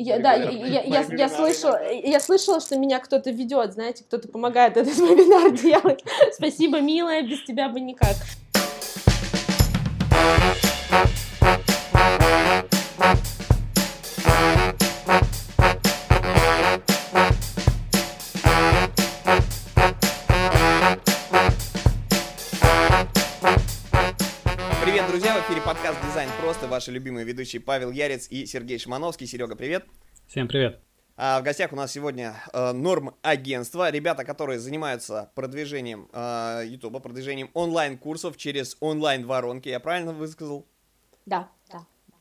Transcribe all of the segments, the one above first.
Я, да, я, я, я, я, слышала, я слышала, что меня кто-то ведет, знаете, кто-то помогает этот вебинар делать. Спасибо, милая, без тебя бы никак. Подкаст «Дизайн просто». Ваши любимые ведущие Павел Ярец и Сергей Шимановский. Серега, привет. Всем привет. А в гостях у нас сегодня э, Норм Агентство, ребята, которые занимаются продвижением э, YouTube, продвижением онлайн-курсов через онлайн-воронки. Я правильно высказал? Да.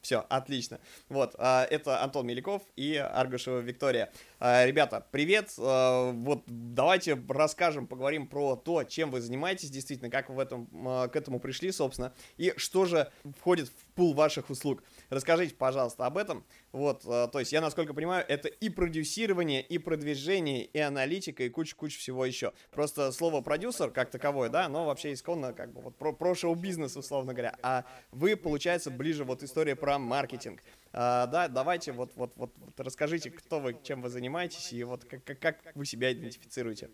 Все, отлично. Вот, э, это Антон Меляков и Аргушева Виктория. Э, ребята, привет. Э, вот давайте расскажем, поговорим про то, чем вы занимаетесь, действительно, как вы в этом, к этому пришли, собственно, и что же входит в пул ваших услуг. Расскажите, пожалуйста, об этом. Вот, то есть я, насколько понимаю, это и продюсирование, и продвижение, и аналитика, и куча-куча всего еще. Просто слово продюсер как таковое, да, но вообще исконно как бы вот про, про шоу-бизнес, условно говоря. А вы, получается, ближе вот история про маркетинг. А, да, давайте вот, вот, вот, вот расскажите, кто вы, чем вы занимаетесь и вот как, как, как вы себя идентифицируете.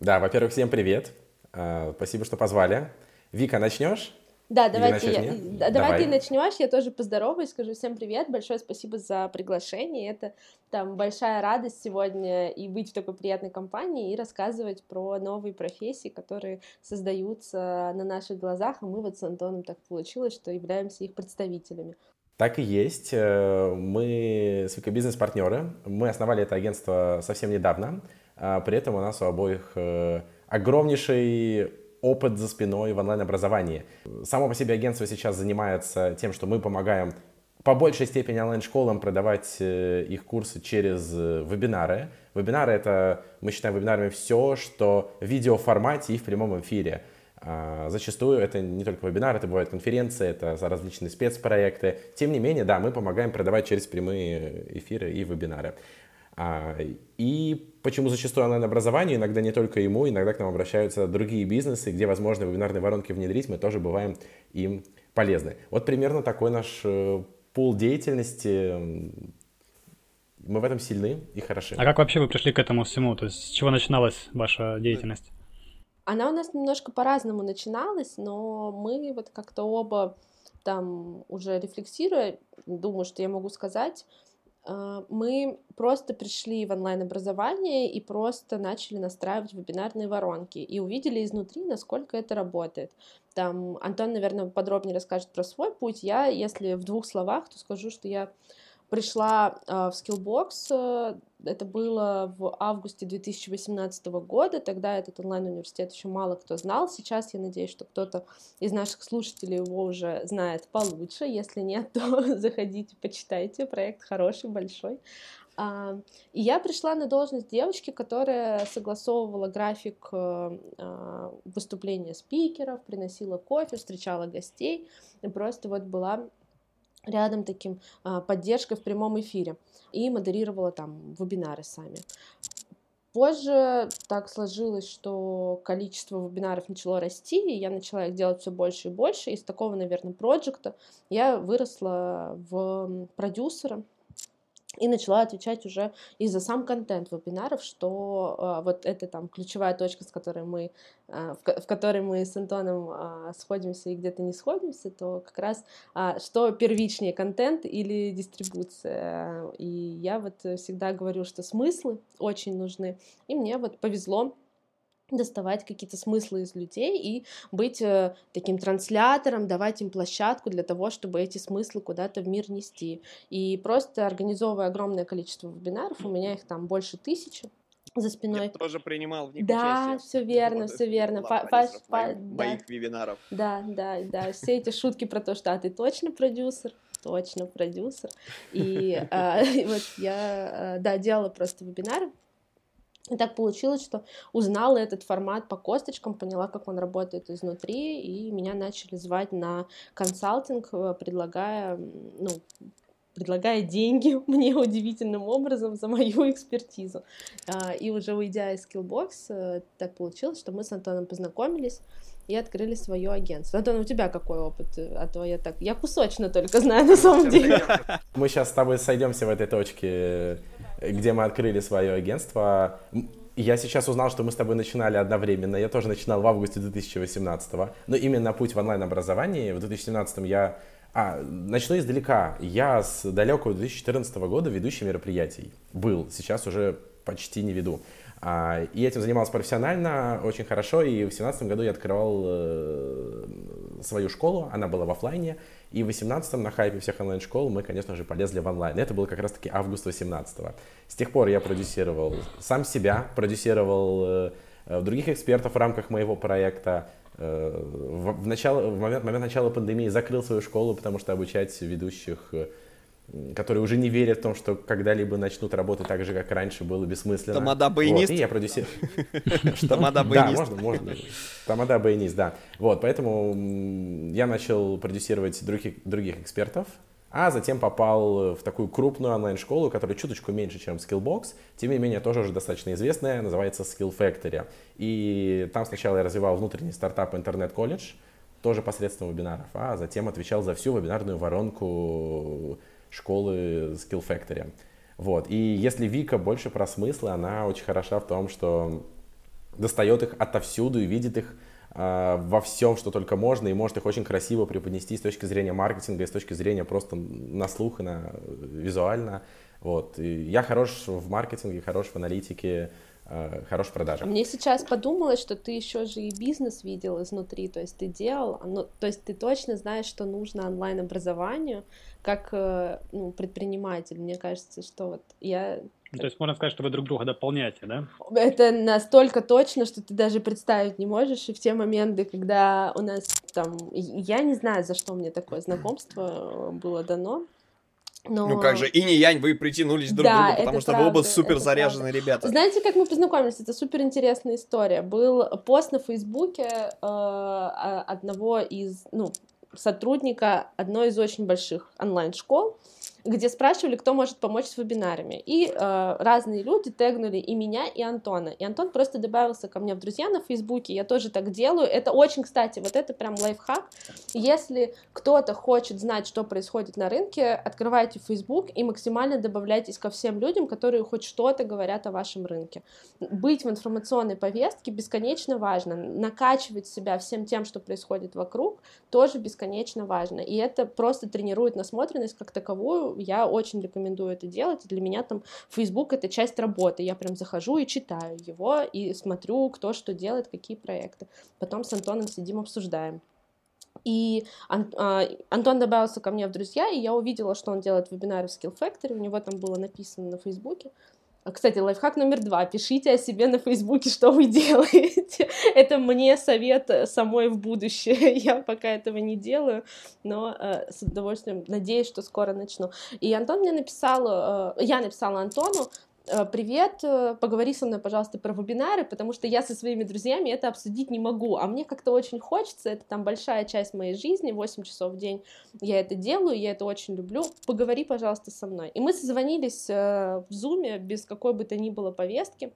Да, во-первых, всем привет. А, спасибо, что позвали. Вика, начнешь? Да, давайте, я, да, давай, давай ты начнешь, я тоже поздороваюсь, скажу всем привет, большое спасибо за приглашение, это там большая радость сегодня и быть в такой приятной компании и рассказывать про новые профессии, которые создаются на наших глазах, а мы вот с Антоном так получилось, что являемся их представителями. Так и есть. Э, мы с бизнес-партнеры. Мы основали это агентство совсем недавно. А при этом у нас у обоих э, огромнейший опыт за спиной в онлайн-образовании. Само по себе агентство сейчас занимается тем, что мы помогаем по большей степени онлайн-школам продавать э, их курсы через вебинары. Вебинары — это, мы считаем вебинарами все, что в видеоформате и в прямом эфире — а, зачастую это не только вебинар, это бывают конференции, это различные спецпроекты. Тем не менее, да, мы помогаем продавать через прямые эфиры и вебинары. А, и почему зачастую онлайн-образование, иногда не только ему, иногда к нам обращаются другие бизнесы, где возможно вебинарные воронки внедрить, мы тоже бываем им полезны. Вот примерно такой наш э, пул деятельности. Мы в этом сильны и хороши. А как вообще вы пришли к этому всему? То есть с чего начиналась ваша деятельность? Она у нас немножко по-разному начиналась, но мы вот как-то оба там уже рефлексируя, думаю, что я могу сказать, мы просто пришли в онлайн-образование и просто начали настраивать вебинарные воронки и увидели изнутри, насколько это работает. Там Антон, наверное, подробнее расскажет про свой путь. Я, если в двух словах, то скажу, что я пришла э, в Skillbox, э, это было в августе 2018 года, тогда этот онлайн-университет еще мало кто знал, сейчас я надеюсь, что кто-то из наших слушателей его уже знает получше, если нет, то заходите, почитайте, проект хороший, большой. Uh, и я пришла на должность девочки, которая согласовывала график uh, выступления спикеров, приносила кофе, встречала гостей, и просто вот была рядом таким а, поддержкой в прямом эфире и модерировала там вебинары сами. Позже так сложилось, что количество вебинаров начало расти, и я начала их делать все больше и больше. Из такого, наверное, проекта я выросла в продюсера, и начала отвечать уже и за сам контент вебинаров, что э, вот это там ключевая точка, с которой мы, э, в, в которой мы с Антоном э, сходимся и где-то не сходимся, то как раз э, что первичнее контент или дистрибуция. И я вот всегда говорю, что смыслы очень нужны, и мне вот повезло доставать какие-то смыслы из людей и быть э, таким транслятором, давать им площадку для того, чтобы эти смыслы куда-то в мир нести. И просто организовывая огромное количество вебинаров, у меня их там больше тысячи за спиной. Я тоже принимал в них да, участие. все верно, вот, все верно. Моих, да. моих вебинаров. Да, да, да. Все эти шутки про то, что а ты точно продюсер, точно продюсер. И а, вот я, а, да, делала просто вебинары и так получилось, что узнала этот формат по косточкам, поняла, как он работает изнутри, и меня начали звать на консалтинг, э, предлагая, ну, предлагая деньги мне удивительным образом за мою экспертизу. А, и уже уйдя из Skillbox, э, так получилось, что мы с Антоном познакомились, и открыли свое агентство. Антон, у тебя какой опыт? А то я так, я кусочно только знаю на самом деле. Мы сейчас с тобой сойдемся в этой точке, где мы открыли свое агентство. Я сейчас узнал, что мы с тобой начинали одновременно. Я тоже начинал в августе 2018. Но именно путь в онлайн-образовании в 2017 я... А, начну издалека. Я с далекого 2014 года ведущий мероприятий. Был. Сейчас уже почти не веду. А, и этим занимался профессионально, очень хорошо. И в 2017 году я открывал э, свою школу. Она была в офлайне. И в 18 на хайпе всех онлайн-школ мы, конечно же, полезли в онлайн. Это было как раз-таки август 18 -го. С тех пор я продюсировал сам себя, продюсировал э, э, других экспертов в рамках моего проекта. Э, в, в, начало, в момент, момент начала пандемии закрыл свою школу, потому что обучать ведущих которые уже не верят в том, что когда-либо начнут работать так же, как раньше, было бессмысленно. Тамада-баянист? Вот, и я продюсировал. Тамада-баянист. Да, можно, можно. Тамада-баянист, да. Вот, поэтому я начал продюсировать других, других экспертов, а затем попал в такую крупную онлайн-школу, которая чуточку меньше, чем Skillbox, тем не менее тоже уже достаточно известная, называется Skill Factory. И там сначала я развивал внутренний стартап интернет-колледж, тоже посредством вебинаров, а затем отвечал за всю вебинарную воронку школы Skill Factory. Вот. И если Вика больше про смыслы, она очень хороша в том, что достает их отовсюду и видит их э, во всем, что только можно, и может их очень красиво преподнести с точки зрения маркетинга, и с точки зрения просто на слух и на визуально. Вот. И я хорош в маркетинге, хорош в аналитике, э, хорош в продажах. Мне сейчас подумалось, что ты еще же и бизнес видел изнутри, то есть ты делал, ну, то есть ты точно знаешь, что нужно онлайн-образованию, как э, ну, предприниматель. Мне кажется, что вот я ну, то есть можно сказать, что вы друг друга дополняете, да? Это настолько точно, что ты даже представить не можешь. И в те моменты, когда у нас там... Я не знаю, за что мне такое знакомство было дано. Но... Ну как же, и не янь, вы притянулись друг да, к другу, потому что правда, вы оба супер заряженные ребята. Знаете, как мы познакомились? Это супер интересная история. Был пост на Фейсбуке э, одного из, ну, сотрудника одной из очень больших онлайн-школ, где спрашивали, кто может помочь с вебинарами. И э, разные люди тегнули и меня, и Антона. И Антон просто добавился ко мне в друзья на Фейсбуке, я тоже так делаю. Это очень, кстати, вот это прям лайфхак. Если кто-то хочет знать, что происходит на рынке, открывайте Фейсбук и максимально добавляйтесь ко всем людям, которые хоть что-то говорят о вашем рынке. Быть в информационной повестке бесконечно важно. Накачивать себя всем тем, что происходит вокруг, тоже бесконечно важно. И это просто тренирует насмотренность как таковую, я очень рекомендую это делать. Для меня там Facebook — это часть работы. Я прям захожу и читаю его, и смотрю, кто что делает, какие проекты. Потом с Антоном сидим, обсуждаем. И а, Антон добавился ко мне в друзья, и я увидела, что он делает вебинары в Skill Factory, у него там было написано на Фейсбуке. А, кстати, лайфхак номер два. Пишите о себе на Фейсбуке, что вы делаете. Это мне совет э, самой в будущее. Я пока этого не делаю, но э, с удовольствием надеюсь, что скоро начну. И Антон мне написал, э, я написала Антону, привет, э, поговори со мной, пожалуйста, про вебинары, потому что я со своими друзьями это обсудить не могу, а мне как-то очень хочется, это там большая часть моей жизни, 8 часов в день я это делаю, я это очень люблю, поговори, пожалуйста, со мной. И мы созвонились э, в зуме без какой бы то ни было повестки,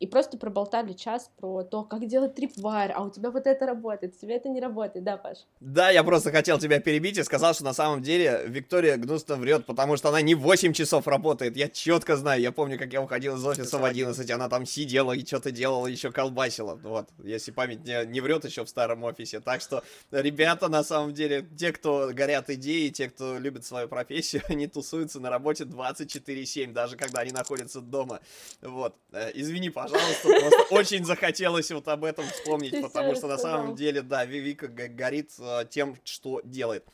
и просто проболтали час про то, как делать трипвайр, а у тебя вот это работает, у тебя это не работает, да, Паш? Да, я просто хотел тебя перебить и сказал, что на самом деле Виктория гнусно врет, потому что она не 8 часов работает, я четко знаю, я помню, как я уходил из офиса в 11, она там сидела и что-то делала, еще колбасила, вот, если память не, не врет еще в старом офисе, так что ребята, на самом деле, те, кто горят идеей, те, кто любит свою профессию, они тусуются на работе 24-7, даже когда они находятся дома, вот, э, извини, пожалуйста, пожалуйста, просто очень захотелось вот об этом вспомнить, потому что на самом деле, да, Вивика горит э, тем, что делает.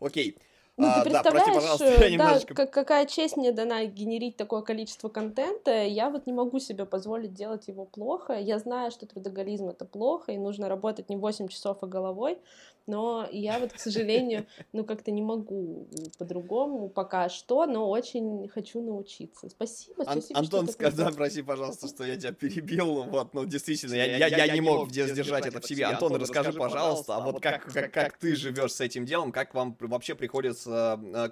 Окей. Ну, ты а, представляешь, да, прости, немножечко... да, какая честь мне дана генерить такое количество контента, я вот не могу себе позволить делать его плохо, я знаю, что трудоголизм это плохо, и нужно работать не 8 часов, а головой, но я вот, к сожалению, ну как-то не могу по-другому пока что, но очень хочу научиться. Спасибо, Ан- спасибо. Антон, сказал, такое. прости, пожалуйста, что я тебя перебил, вот, ну, действительно, я, я, я не мог сдержать это в себе. Антон, расскажи, пожалуйста, а вот как, как, как ты живешь с этим делом, как вам вообще приходится, э,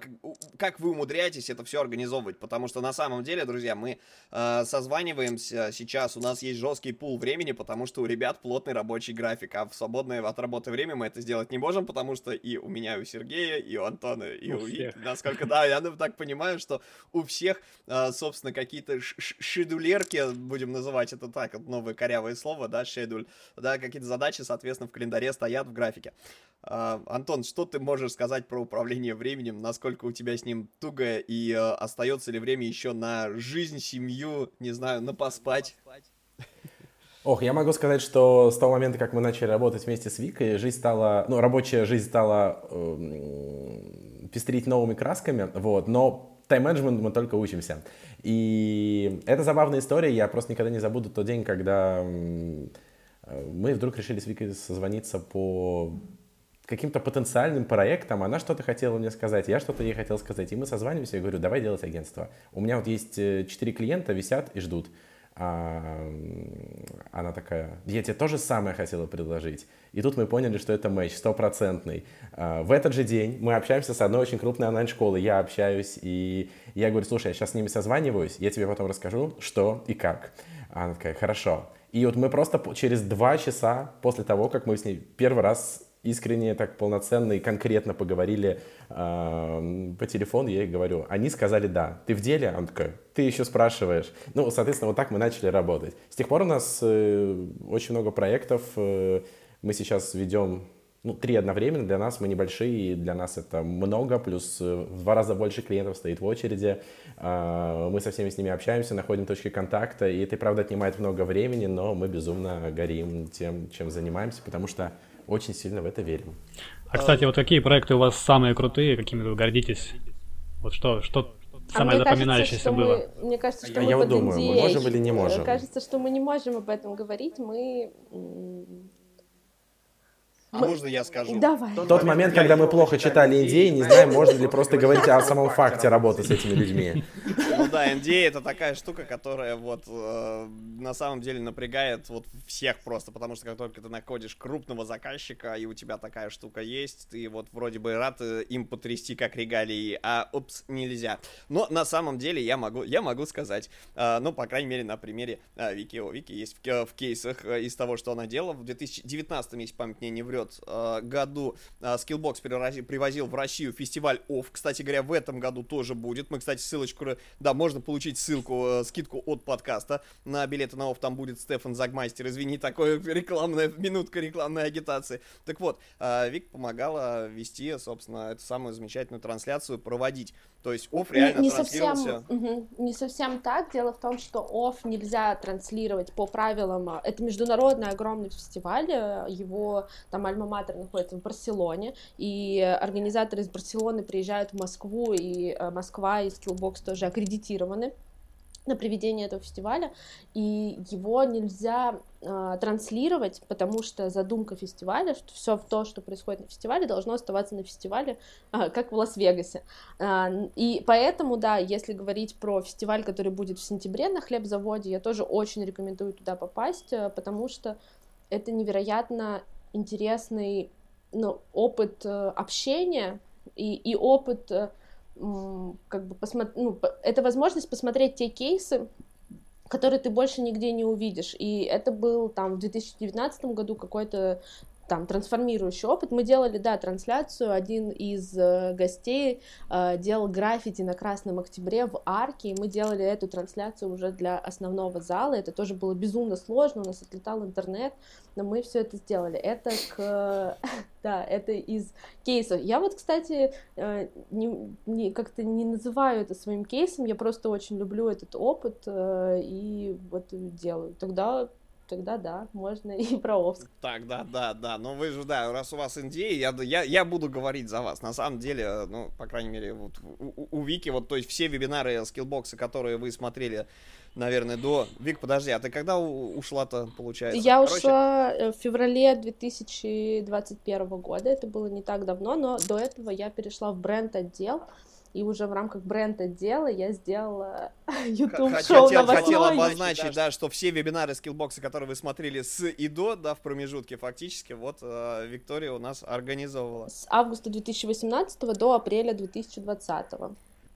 как- вы умудряетесь это все организовывать, потому что на самом деле, друзья, мы э, созваниваемся сейчас, у нас есть жесткий пул времени, потому что у ребят плотный рабочий график, а в свободное от работы время мы это сделать не можем, потому что и у меня, и у Сергея, и у Антона, и У у, всех. Вики, насколько, да, я ну, так понимаю, что у всех, а, собственно, какие-то шедулерки, будем называть это так, новое корявое слово, да, шедуль, да, какие-то задачи, соответственно, в календаре стоят в графике. А, Антон, что ты можешь сказать про управление временем, насколько у тебя с ним туго, и а, остается ли время еще на жизнь, семью, не знаю, на поспать? Ох, я могу сказать, что с того момента, как мы начали работать вместе с Викой, жизнь стала, ну, рабочая жизнь стала эм, пестрить новыми красками, вот, но тайм-менеджмент мы только учимся. И это забавная история, я просто никогда не забуду тот день, когда э, мы вдруг решили с Викой созвониться по каким-то потенциальным проектам, она что-то хотела мне сказать, я что-то ей хотел сказать, и мы созваниваемся, я говорю, давай делать агентство. У меня вот есть э, четыре клиента, висят и ждут. А, она такая, я тебе тоже самое хотела предложить. И тут мы поняли, что это матч стопроцентный. А, в этот же день мы общаемся с одной очень крупной онлайн-школой, я общаюсь, и я говорю, слушай, я сейчас с ними созваниваюсь, я тебе потом расскажу, что и как. Она такая, хорошо. И вот мы просто через два часа после того, как мы с ней первый раз искренне, так полноценно и конкретно поговорили эм, по телефону, я ей говорю, они сказали да. Ты в деле? Она такая, ты еще спрашиваешь. Ну, соответственно, вот так мы начали работать. С тех пор у нас э, очень много проектов. э, мы сейчас ведем ну, три одновременно. Для нас мы небольшие, и для нас это много, плюс э, в два раза больше клиентов стоит в очереди. А, Мы со всеми с ними общаемся, находим точки контакта, и это, правда, отнимает много времени, но мы безумно горим тем, чем занимаемся, потому что очень сильно в это верим. А, кстати, вот какие проекты у вас самые крутые, какими вы гордитесь? Вот что, что А самое мне кажется, запоминающееся что было? Мы, мне кажется, что А мы я вот думаю, мы можем или не можем? Кажется, что мы не можем об этом говорить. Мы... А можно я скажу? Давай. Тот момент, когда мы плохо читали идеи, не знаем, можно ли просто говорить о самом факте работы с этими людьми. Ну да, NDA это такая штука, которая вот э, на самом деле напрягает вот всех просто, потому что как только ты находишь крупного заказчика, и у тебя такая штука есть, ты вот вроде бы рад э, им потрясти как регалии, а упс, нельзя. Но на самом деле я могу, я могу сказать, э, ну, по крайней мере, на примере э, Вики, у Вики есть в, ке- в кейсах из того, что она делала, в 2019, если память мне не врет, э, году э, Skillbox привозил в Россию фестиваль OFF, кстати говоря, в этом году тоже будет, мы, кстати, ссылочку, да, можно получить ссылку, э, скидку от подкаста на билеты на OFF, там будет Стефан Загмастер, извини, такое рекламная, минутка рекламной агитации. Так вот, Вик помогала вести, собственно, эту самую замечательную трансляцию, проводить. То есть OFF реально не, не транслировался. совсем, мгм, не совсем так. Дело в том, что ОФ нельзя транслировать по правилам. Это международный огромный фестиваль. Его там Альма-Матер находится в Барселоне. И организаторы из Барселоны приезжают в Москву. И э, Москва и Skillbox тоже аккредитированы на проведение этого фестиваля, и его нельзя э, транслировать, потому что задумка фестиваля, что все то, что происходит на фестивале, должно оставаться на фестивале, а, как в Лас-Вегасе. Н- и поэтому, да, если говорить про фестиваль, который будет в сентябре на хлебзаводе, я тоже очень рекомендую туда попасть, э, потому что это невероятно интересный ну, опыт э, общения и, и опыт э, как бы посмотреть, ну, это возможность посмотреть те кейсы, которые ты больше нигде не увидишь. И это был там в 2019 году какой-то там трансформирующий опыт. Мы делали, да, трансляцию. Один из э, гостей э, делал граффити на Красном Октябре в арке, и мы делали эту трансляцию уже для основного зала. Это тоже было безумно сложно, у нас отлетал интернет, но мы все это сделали. Это к... Да, это из кейсов. Я вот, кстати, э, не, не- как-то не называю это своим кейсом, я просто очень люблю этот опыт э, и вот делаю. Тогда тогда да, можно и про Овск. Так, да, да, да. Но вы же, да, раз у вас Индия, я, я, я буду говорить за вас. На самом деле, ну, по крайней мере, вот у, у Вики, вот, то есть все вебинары скиллбокса, которые вы смотрели, наверное, до... Вик, подожди, а ты когда ушла-то, получается? Я Короче... ушла э, в феврале 2021 года, это было не так давно, но до этого я перешла в бренд-отдел, и уже в рамках бренд-отдела я сделала YouTube-шоу хотел, хотел обозначить, да, что все вебинары скиллбокса, которые вы смотрели с и до, да, в промежутке фактически, вот э, Виктория у нас организовывала. С августа 2018 до апреля 2020.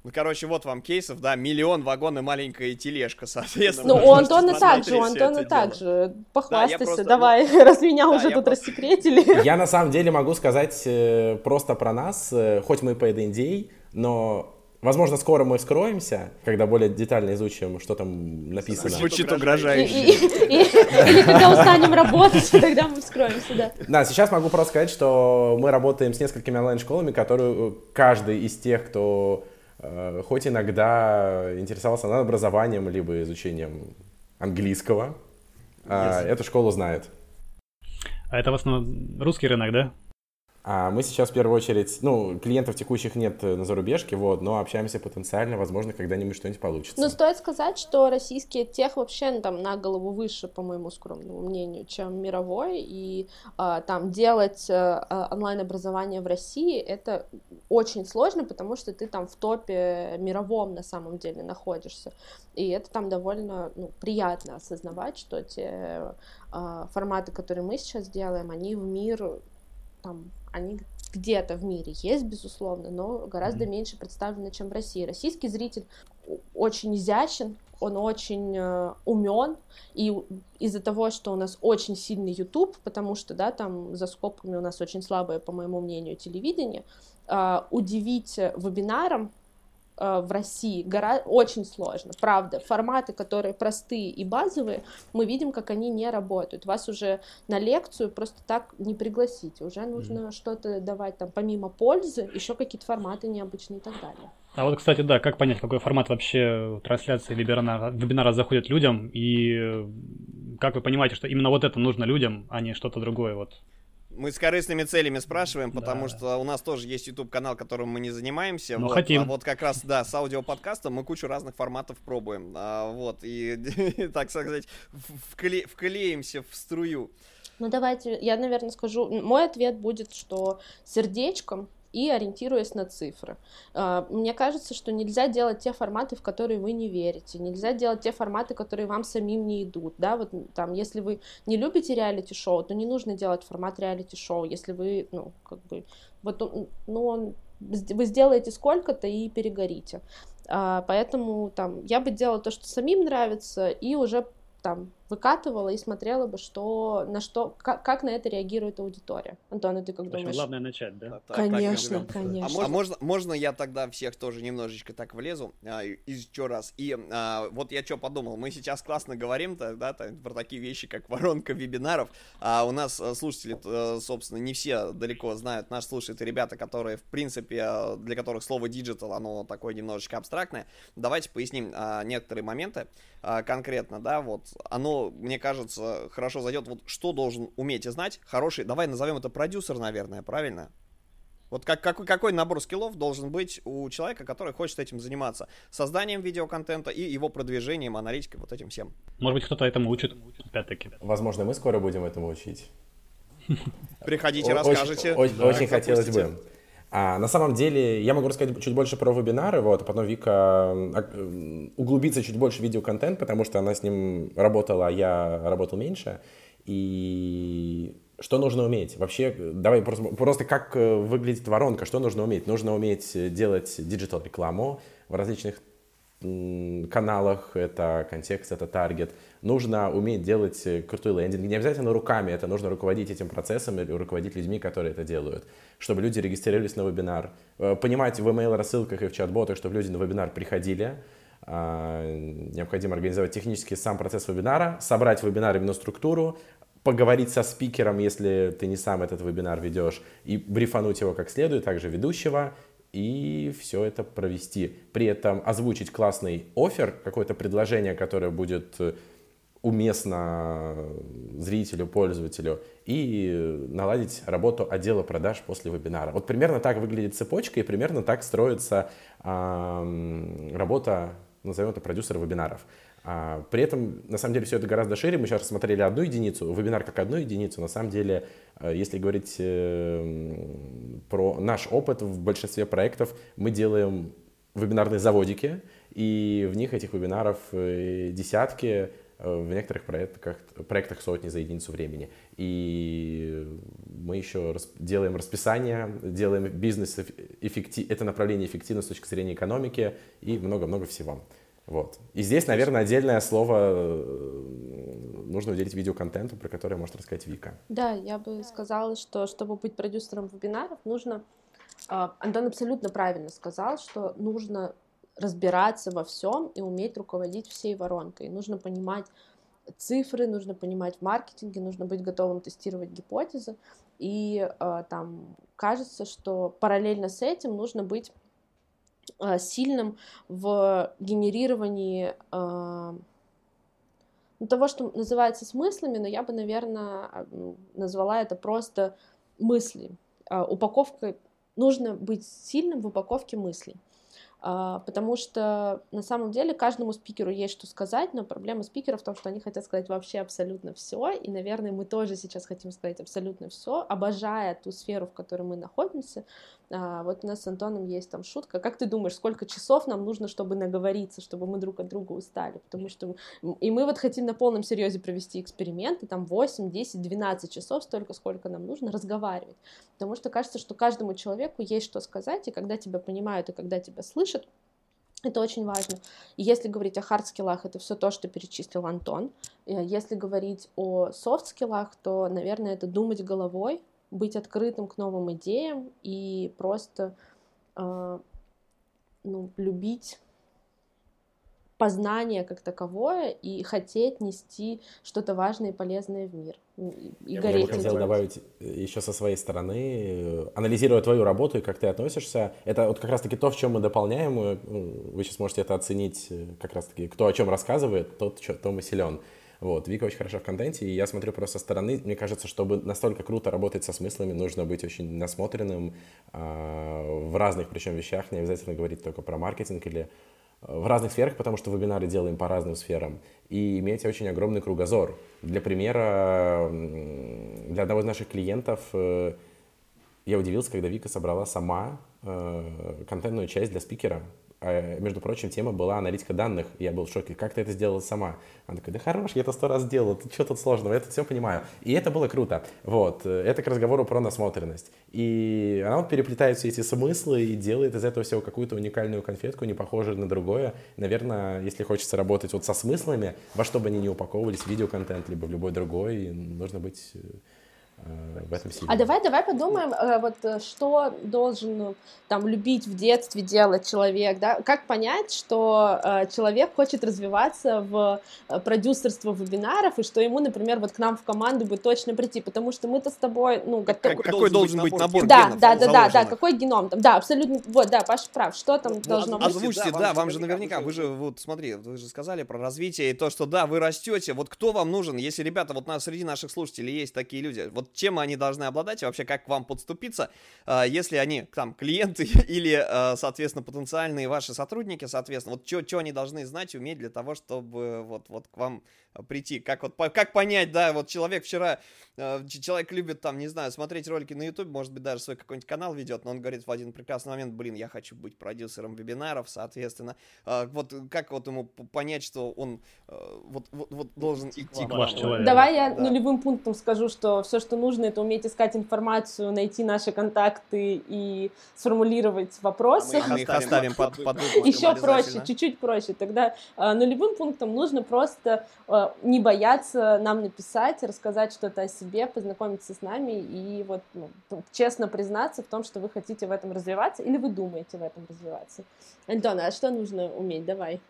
Ну, короче, вот вам кейсов, да, миллион вагон и маленькая тележка, соответственно. Ну, у Антона так же, у Антона так же. Похвастайся, да, просто, давай, ну, раз меня да, уже тут просто... рассекретили. Я на самом деле могу сказать э, просто про нас, э, хоть мы по NDA, но Возможно, скоро мы вскроемся, когда более детально изучим, что там написано. Звучит угрожающе. Или когда устанем работать, тогда мы вскроемся, да. Да, сейчас могу просто сказать, что мы работаем с несколькими онлайн-школами, которые каждый из тех, кто э, хоть иногда интересовался над образованием, либо изучением английского, э, эту школу знает. А это в основном русский рынок, да? А мы сейчас в первую очередь, ну, клиентов текущих нет на зарубежке, вот, но общаемся потенциально, возможно, когда-нибудь что-нибудь получится. Но стоит сказать, что российские тех вообще ну, там на голову выше, по моему скромному мнению, чем мировой, и а, там делать а, онлайн-образование в России это очень сложно, потому что ты там в топе мировом на самом деле находишься, и это там довольно ну, приятно осознавать, что те а, форматы, которые мы сейчас делаем, они в мир там они где-то в мире есть, безусловно, но гораздо mm-hmm. меньше представлены, чем в России. Российский зритель очень изящен, он очень э, умен, и из-за того, что у нас очень сильный YouTube, потому что, да, там за скобками у нас очень слабое, по моему мнению, телевидение, э, удивить вебинаром в России гора... очень сложно, правда. Форматы, которые простые и базовые, мы видим, как они не работают. Вас уже на лекцию просто так не пригласите. Уже нужно mm-hmm. что-то давать там помимо пользы, еще какие-то форматы необычные и так далее. А вот, кстати, да, как понять, какой формат вообще трансляции вебинара, вебинара заходит людям, и э, как вы понимаете, что именно вот это нужно людям, а не что-то другое? Вот мы с корыстными целями спрашиваем, потому да. что у нас тоже есть YouTube канал, которым мы не занимаемся. Но вот, хотим. А вот как раз, да, с аудиоподкастом мы кучу разных форматов пробуем. А, вот, и, так сказать, вкле, вклеимся в струю. Ну, давайте, я, наверное, скажу. Мой ответ будет, что сердечком и ориентируясь на цифры. А, мне кажется, что нельзя делать те форматы, в которые вы не верите, нельзя делать те форматы, которые вам самим не идут, да, вот там, если вы не любите реалити-шоу, то не нужно делать формат реалити-шоу, если вы, ну, как бы, вот, ну, он, вы сделаете сколько-то и перегорите. А, поэтому там я бы делала то, что самим нравится, и уже там выкатывала и смотрела бы, что на что, как, как на это реагирует аудитория. Антон, а ты как думаешь? Главное начать, да? Так, конечно, так, конечно. А можно, а можно, можно я тогда всех тоже немножечко так влезу а, еще раз? И а, вот я что подумал, мы сейчас классно говорим да, там, про такие вещи, как воронка вебинаров, а у нас а, слушатели, а, собственно, не все далеко знают, нас слушают ребята, которые, в принципе, а, для которых слово digital, оно такое немножечко абстрактное. Давайте поясним а, некоторые моменты а, конкретно, да, вот, оно мне кажется, хорошо зайдет. Вот что должен уметь и знать хороший, давай назовем это продюсер, наверное, правильно? Вот как, какой, какой набор скиллов должен быть у человека, который хочет этим заниматься? Созданием видеоконтента и его продвижением, аналитикой, вот этим всем. Может быть, кто-то этому учит, опять-таки. Возможно, мы скоро будем этому учить. Приходите, расскажите. Очень, очень хотелось бы. А на самом деле я могу рассказать чуть больше про вебинары, вот, а потом Вика углубится чуть больше в видеоконтент, потому что она с ним работала, а я работал меньше. И что нужно уметь? Вообще, давай просто, просто как э, выглядит воронка, что нужно уметь? Нужно уметь делать digital-рекламу в различных каналах, это контекст, это таргет. Нужно уметь делать э, крутой лендинг. Не обязательно руками, это нужно руководить этим процессом или руководить людьми, которые это делают. Чтобы люди регистрировались на вебинар. Э, понимать в email рассылках и в чат-ботах, чтобы люди на вебинар приходили. А, необходимо организовать технически сам процесс вебинара, собрать вебинар именно структуру, поговорить со спикером, если ты не сам этот вебинар ведешь, и брифануть его как следует, также ведущего, и все это провести. При этом озвучить классный офер, какое-то предложение, которое будет э, уместно зрителю, пользователю, и наладить работу отдела продаж после вебинара. Вот примерно так выглядит цепочка, и примерно так строится э, работа, назовем это, продюсера вебинаров. А, при этом, на самом деле, все это гораздо шире. Мы сейчас рассмотрели одну единицу, вебинар как одну единицу. На самом деле, э, если говорить э, про наш опыт в большинстве проектов, мы делаем вебинарные заводики, и в них этих вебинаров э, десятки, в некоторых проектах, проектах сотни за единицу времени. И мы еще делаем расписание, делаем бизнес, эффектив, это направление эффективно с точки зрения экономики и много-много всего. Вот. И здесь, наверное, отдельное слово э, нужно уделить видеоконтенту, про который может рассказать Вика. Да, я бы сказала, что чтобы быть продюсером вебинаров, нужно... А, Антон абсолютно правильно сказал, что нужно разбираться во всем и уметь руководить всей воронкой. Нужно понимать цифры, нужно понимать в маркетинге, нужно быть готовым тестировать гипотезы. И э, там кажется, что параллельно с этим нужно быть сильным в генерировании э, ну, того, что называется смыслами, но я бы, наверное, а, назвала это просто мысли. А, упаковка нужно быть сильным в упаковке мыслей. А, потому что на самом деле каждому спикеру есть что сказать, но проблема спикеров в том, что они хотят сказать вообще абсолютно все, и, наверное, мы тоже сейчас хотим сказать абсолютно все, обожая ту сферу, в которой мы находимся. А, вот у нас с Антоном есть там шутка. Как ты думаешь, сколько часов нам нужно, чтобы наговориться, чтобы мы друг от друга устали? Потому что и мы вот хотим на полном серьезе провести эксперименты, там 8, 10, 12 часов, столько, сколько нам нужно разговаривать. Потому что кажется, что каждому человеку есть что сказать, и когда тебя понимают, и когда тебя слышат, это очень важно. Если говорить о хард-скиллах, это все то, что перечислил Антон. Если говорить о софт-скиллах, то, наверное, это думать головой, быть открытым к новым идеям и просто э, ну, любить познание как таковое и хотеть нести что-то важное и полезное в мир. И Я бы хотел добавить э, еще со своей стороны, э, анализируя твою работу и как ты относишься, это вот как раз-таки то, в чем мы дополняем, э, вы сейчас можете это оценить как раз-таки, кто о чем рассказывает, тот, то мы силен. Вот, Вика очень хороша в контенте, и я смотрю просто со стороны, мне кажется, чтобы настолько круто работать со смыслами, нужно быть очень насмотренным э, в разных причем вещах, не обязательно говорить только про маркетинг или в разных сферах, потому что вебинары делаем по разным сферам, и иметь очень огромный кругозор. Для примера, для одного из наших клиентов э, я удивился, когда Вика собрала сама э, контентную часть для спикера, между прочим, тема была аналитика данных. Я был в шоке. Как ты это сделала сама? Она такая, да хорош, я это сто раз делала. Ты что тут сложного? Я это все понимаю. И это было круто. Вот. Это к разговору про насмотренность. И она вот переплетает все эти смыслы и делает из этого всего какую-то уникальную конфетку, не похожую на другое. Наверное, если хочется работать вот со смыслами, во что бы они ни упаковывались, видеоконтент, либо в любой другой, нужно быть э, в этом сильно. А давай, давай подумаем, э, вот э, что должен ну, там любить в детстве делать человек, да? Как понять, что э, человек хочет развиваться в продюсерство вебинаров и что ему, например, вот к нам в команду бы точно прийти, потому что мы-то с тобой, ну, готовы. Как, какой должен быть набор да, генов? Да, да, да, да, какой геном там? Да, абсолютно. Вот, да, Паша прав. Что там ну, должно быть? Озвучьте, да, да, вам же наверняка, вы же вот смотри, вы же сказали про развитие и то, что да, вы растете. Вот кто вам нужен, если ребята вот на среди наших слушателей есть такие люди, вот чем они должны обладать, и вообще как к вам подступиться, а, если они там клиенты или, а, соответственно, потенциальные ваши сотрудники, соответственно, вот что они должны знать, уметь для того, чтобы вот, вот к вам прийти, как вот, как понять, да, вот человек вчера, э, человек любит там, не знаю, смотреть ролики на YouTube, может быть, даже свой какой-нибудь канал ведет, но он говорит в один прекрасный момент, блин, я хочу быть продюсером вебинаров, соответственно, э, вот как вот ему понять, что он э, вот, вот, вот должен идти к ваш человек. Давай я да. нулевым пунктом скажу, что все, что нужно, это уметь искать информацию, найти наши контакты и сформулировать вопросы. А мы их оставим под, под Еще проще, чуть-чуть проще. Тогда нулевым пунктом нужно просто не бояться нам написать, рассказать что-то о себе, познакомиться с нами и вот ну, честно признаться в том, что вы хотите в этом развиваться или вы думаете в этом развиваться. Антон, а что нужно уметь? Давай.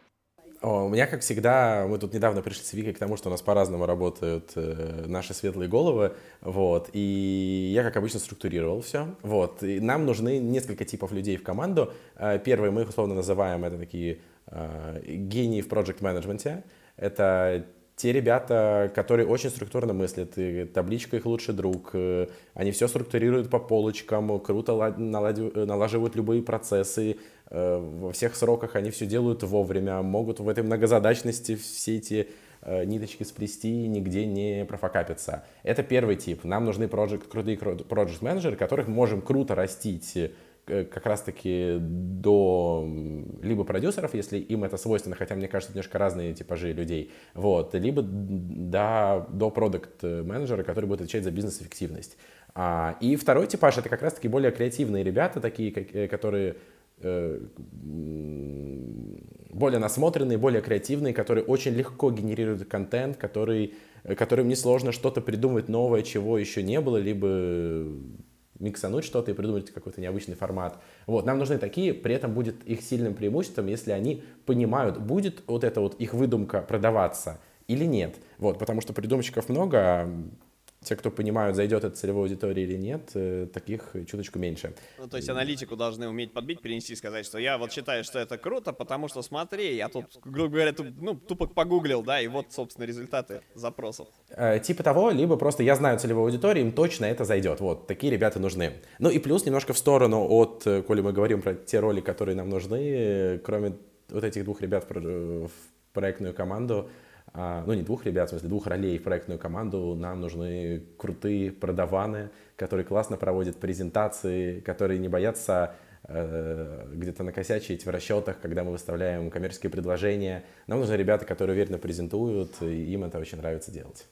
О, у меня, как всегда, мы тут недавно пришли с Викой к тому, что у нас по-разному работают э, наши светлые головы, вот, и я, как обычно, структурировал все, вот, и нам нужны несколько типов людей в команду. Э, первый мы их условно называем, это такие э, гении в проект менеджменте это те ребята, которые очень структурно мыслят, и табличка их лучший друг, э, они все структурируют по полочкам, круто налаживают любые процессы, э, во всех сроках они все делают вовремя, могут в этой многозадачности все эти э, ниточки сплести, нигде не профокапиться. Это первый тип. Нам нужны project, крутые project менеджеры, которых можем круто растить Э, как раз-таки до либо продюсеров, если им это свойственно, хотя мне кажется, немножко разные типажи людей, вот, либо до, до продукт-менеджера, который будет отвечать за бизнес-эффективность. А, и второй типаж — это как раз-таки более креативные ребята, такие, э, которые э, более насмотренные, более креативные, которые очень легко генерируют контент, который, которым несложно что-то придумать новое, чего еще не было, либо миксануть что-то и придумать какой-то необычный формат. Вот, нам нужны такие, при этом будет их сильным преимуществом, если они понимают, будет вот эта вот их выдумка продаваться или нет. Вот, потому что придумщиков много, а те, кто понимают, зайдет это целевой аудитории или нет, э, таких чуточку меньше. Ну, то есть аналитику должны уметь подбить, перенести, сказать, что я вот считаю, что это круто, потому что смотри, я тут, грубо говоря, туп, ну, тупо погуглил, да, и вот, собственно, результаты запросов. Э, типа того, либо просто я знаю целевую аудиторию, им точно это зайдет. Вот, такие ребята нужны. Ну и плюс немножко в сторону от, э, коли мы говорим про те роли, которые нам нужны, кроме вот этих двух ребят в проектную команду, ну не двух ребят, в смысле двух ролей в проектную команду, нам нужны крутые продаваны, которые классно проводят презентации, которые не боятся э, где-то накосячить в расчетах, когда мы выставляем коммерческие предложения. Нам нужны ребята, которые уверенно презентуют, и им это очень нравится делать.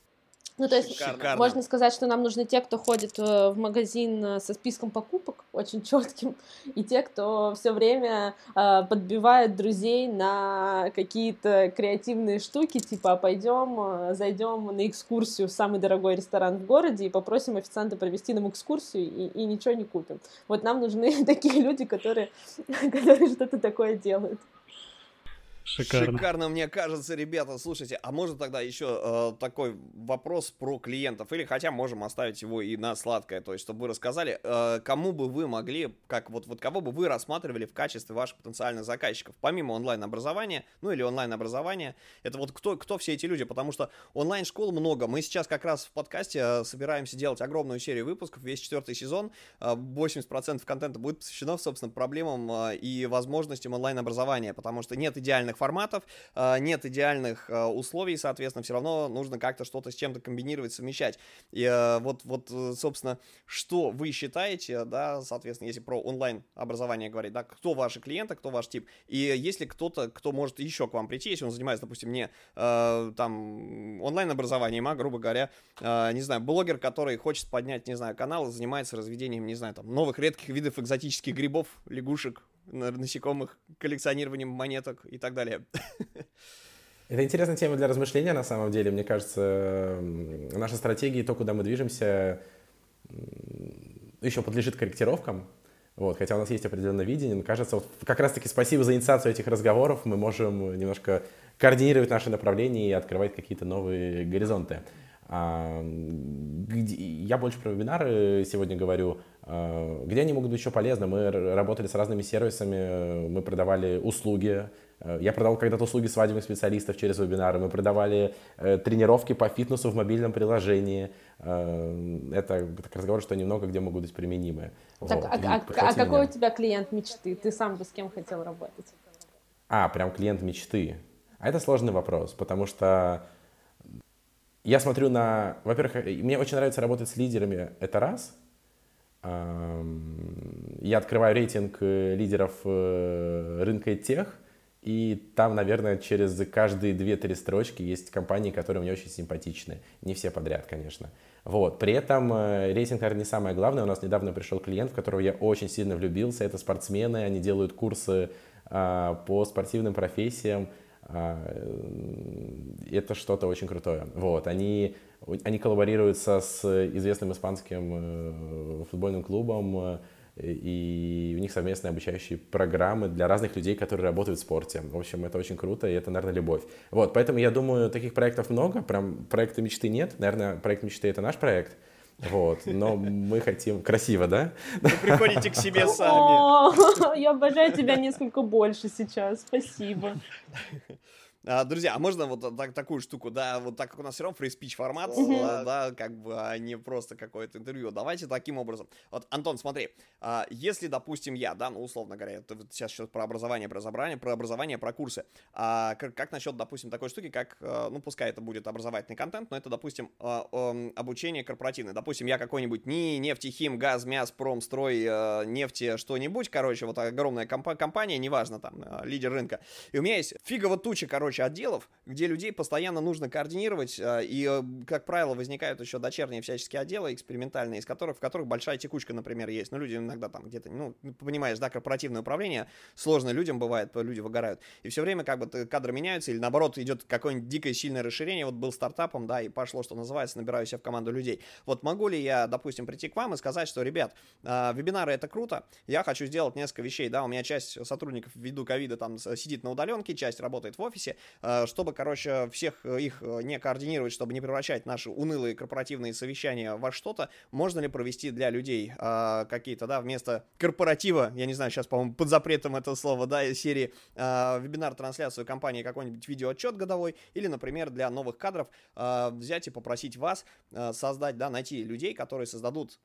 Ну, то есть Шикарно. можно сказать, что нам нужны те, кто ходит э, в магазин э, со списком покупок очень четким, и те, кто все время э, подбивает друзей на какие-то креативные штуки, типа, а пойдем, э, зайдем на экскурсию в самый дорогой ресторан в городе и попросим официанта провести нам экскурсию и, и ничего не купим. Вот нам нужны такие люди, которые, которые что-то такое делают. Шикарно. Шикарно, мне кажется, ребята. Слушайте, а можно тогда еще э, такой вопрос про клиентов? Или хотя можем оставить его и на сладкое, то есть, чтобы вы рассказали, э, кому бы вы могли, как вот, вот кого бы вы рассматривали в качестве ваших потенциальных заказчиков, помимо онлайн-образования, ну или онлайн-образования, это вот кто, кто все эти люди? Потому что онлайн-школ много. Мы сейчас как раз в подкасте э, собираемся делать огромную серию выпусков, весь четвертый сезон, э, 80% контента будет посвящено, собственно, проблемам э, и возможностям онлайн-образования, потому что нет идеальных форматов, а, нет идеальных а, условий, соответственно, все равно нужно как-то что-то с чем-то комбинировать, совмещать. И а, вот, вот, собственно, что вы считаете, да, соответственно, если про онлайн образование говорить, да, кто ваши клиенты, кто ваш тип, и если кто-то, кто может еще к вам прийти, если он занимается, допустим, не там онлайн образованием, а, грубо говоря, не знаю, блогер, который хочет поднять, не знаю, канал и занимается разведением, не знаю, там, новых редких видов экзотических грибов, лягушек, насекомых, коллекционированием монеток и так далее. Это интересная тема для размышления, на самом деле. Мне кажется, наша стратегия, то, куда мы движемся, еще подлежит корректировкам. Вот, хотя у нас есть определенное видение, но кажется, вот как раз-таки спасибо за инициацию этих разговоров, мы можем немножко координировать наши направления и открывать какие-то новые горизонты. Я больше про вебинары сегодня говорю. А, где они могут быть еще полезны? Мы работали с разными сервисами, мы продавали услуги. А, я продавал когда-то услуги свадебных специалистов через вебинары. Мы продавали э, тренировки по фитнесу в мобильном приложении. Это так разговор, что немного где могут быть применимы. Так, вот. а, а, а какой у тебя клиент мечты? Ты сам бы с кем хотел работать? А, прям клиент мечты. А это сложный вопрос, потому что я смотрю на... Во-первых, мне очень нравится работать с лидерами, это раз. Я открываю рейтинг э, лидеров э, рынка тех, и там, наверное, через каждые 2-3 строчки есть компании, которые мне очень симпатичны. Не все подряд, конечно. Вот. При этом э, рейтинг, наверное, не самое главное. У нас недавно пришел клиент, в которого я очень сильно влюбился. Это спортсмены, они делают курсы а, по спортивным профессиям. А, это что-то очень крутое. Вот, они, они коллаборируются с известным испанским э, футбольным клубом, э, и у них совместные обучающие программы для разных людей, которые работают в спорте. В общем, это очень круто, и это, наверное, любовь. Вот, поэтому я думаю, таких проектов много, прям проекта мечты нет. Наверное, проект мечты — это наш проект, вот, но мы хотим красиво, да? Вы приходите к себе сами. я обожаю тебя несколько больше сейчас, спасибо. А, друзья, а можно вот так, такую штуку, да, вот так как у нас все равно фри-спич формат, mm-hmm. да, как бы, а не просто какое-то интервью. Давайте таким образом. Вот, Антон, смотри, а, если, допустим, я, да, ну, условно говоря, ты вот сейчас сейчас про образование, про образование, про образование, про курсы. А как, как насчет, допустим, такой штуки, как, а, ну, пускай это будет образовательный контент, но это, допустим, а, обучение корпоративное. Допустим, я какой-нибудь НИИ, нефтехим, газ, мяс, промстрой, а, нефти, что-нибудь, короче, вот огромная комп- компания, неважно, там, лидер рынка. И у меня есть фигово туча, короче, короче, отделов, где людей постоянно нужно координировать, э, и, э, как правило, возникают еще дочерние всяческие отделы экспериментальные, из которых, в которых большая текучка, например, есть. Но люди иногда там где-то, ну, понимаешь, да, корпоративное управление, сложно людям бывает, люди выгорают. И все время как бы кадры меняются, или наоборот идет какое-нибудь дикое сильное расширение. Вот был стартапом, да, и пошло, что называется, набираю себе в команду людей. Вот могу ли я, допустим, прийти к вам и сказать, что, ребят, э, вебинары это круто, я хочу сделать несколько вещей, да, у меня часть сотрудников ввиду ковида там сидит на удаленке, часть работает в офисе, чтобы, короче, всех их э, не координировать, чтобы не превращать наши унылые корпоративные совещания во что-то, можно ли провести для людей э, какие-то, да, вместо корпоратива, я не знаю, сейчас, по-моему, под запретом это слово, да, серии вебинар-трансляцию компании какой-нибудь видеоотчет годовой, или, например, для новых кадров взять и попросить вас создать, да, найти людей, которые создадут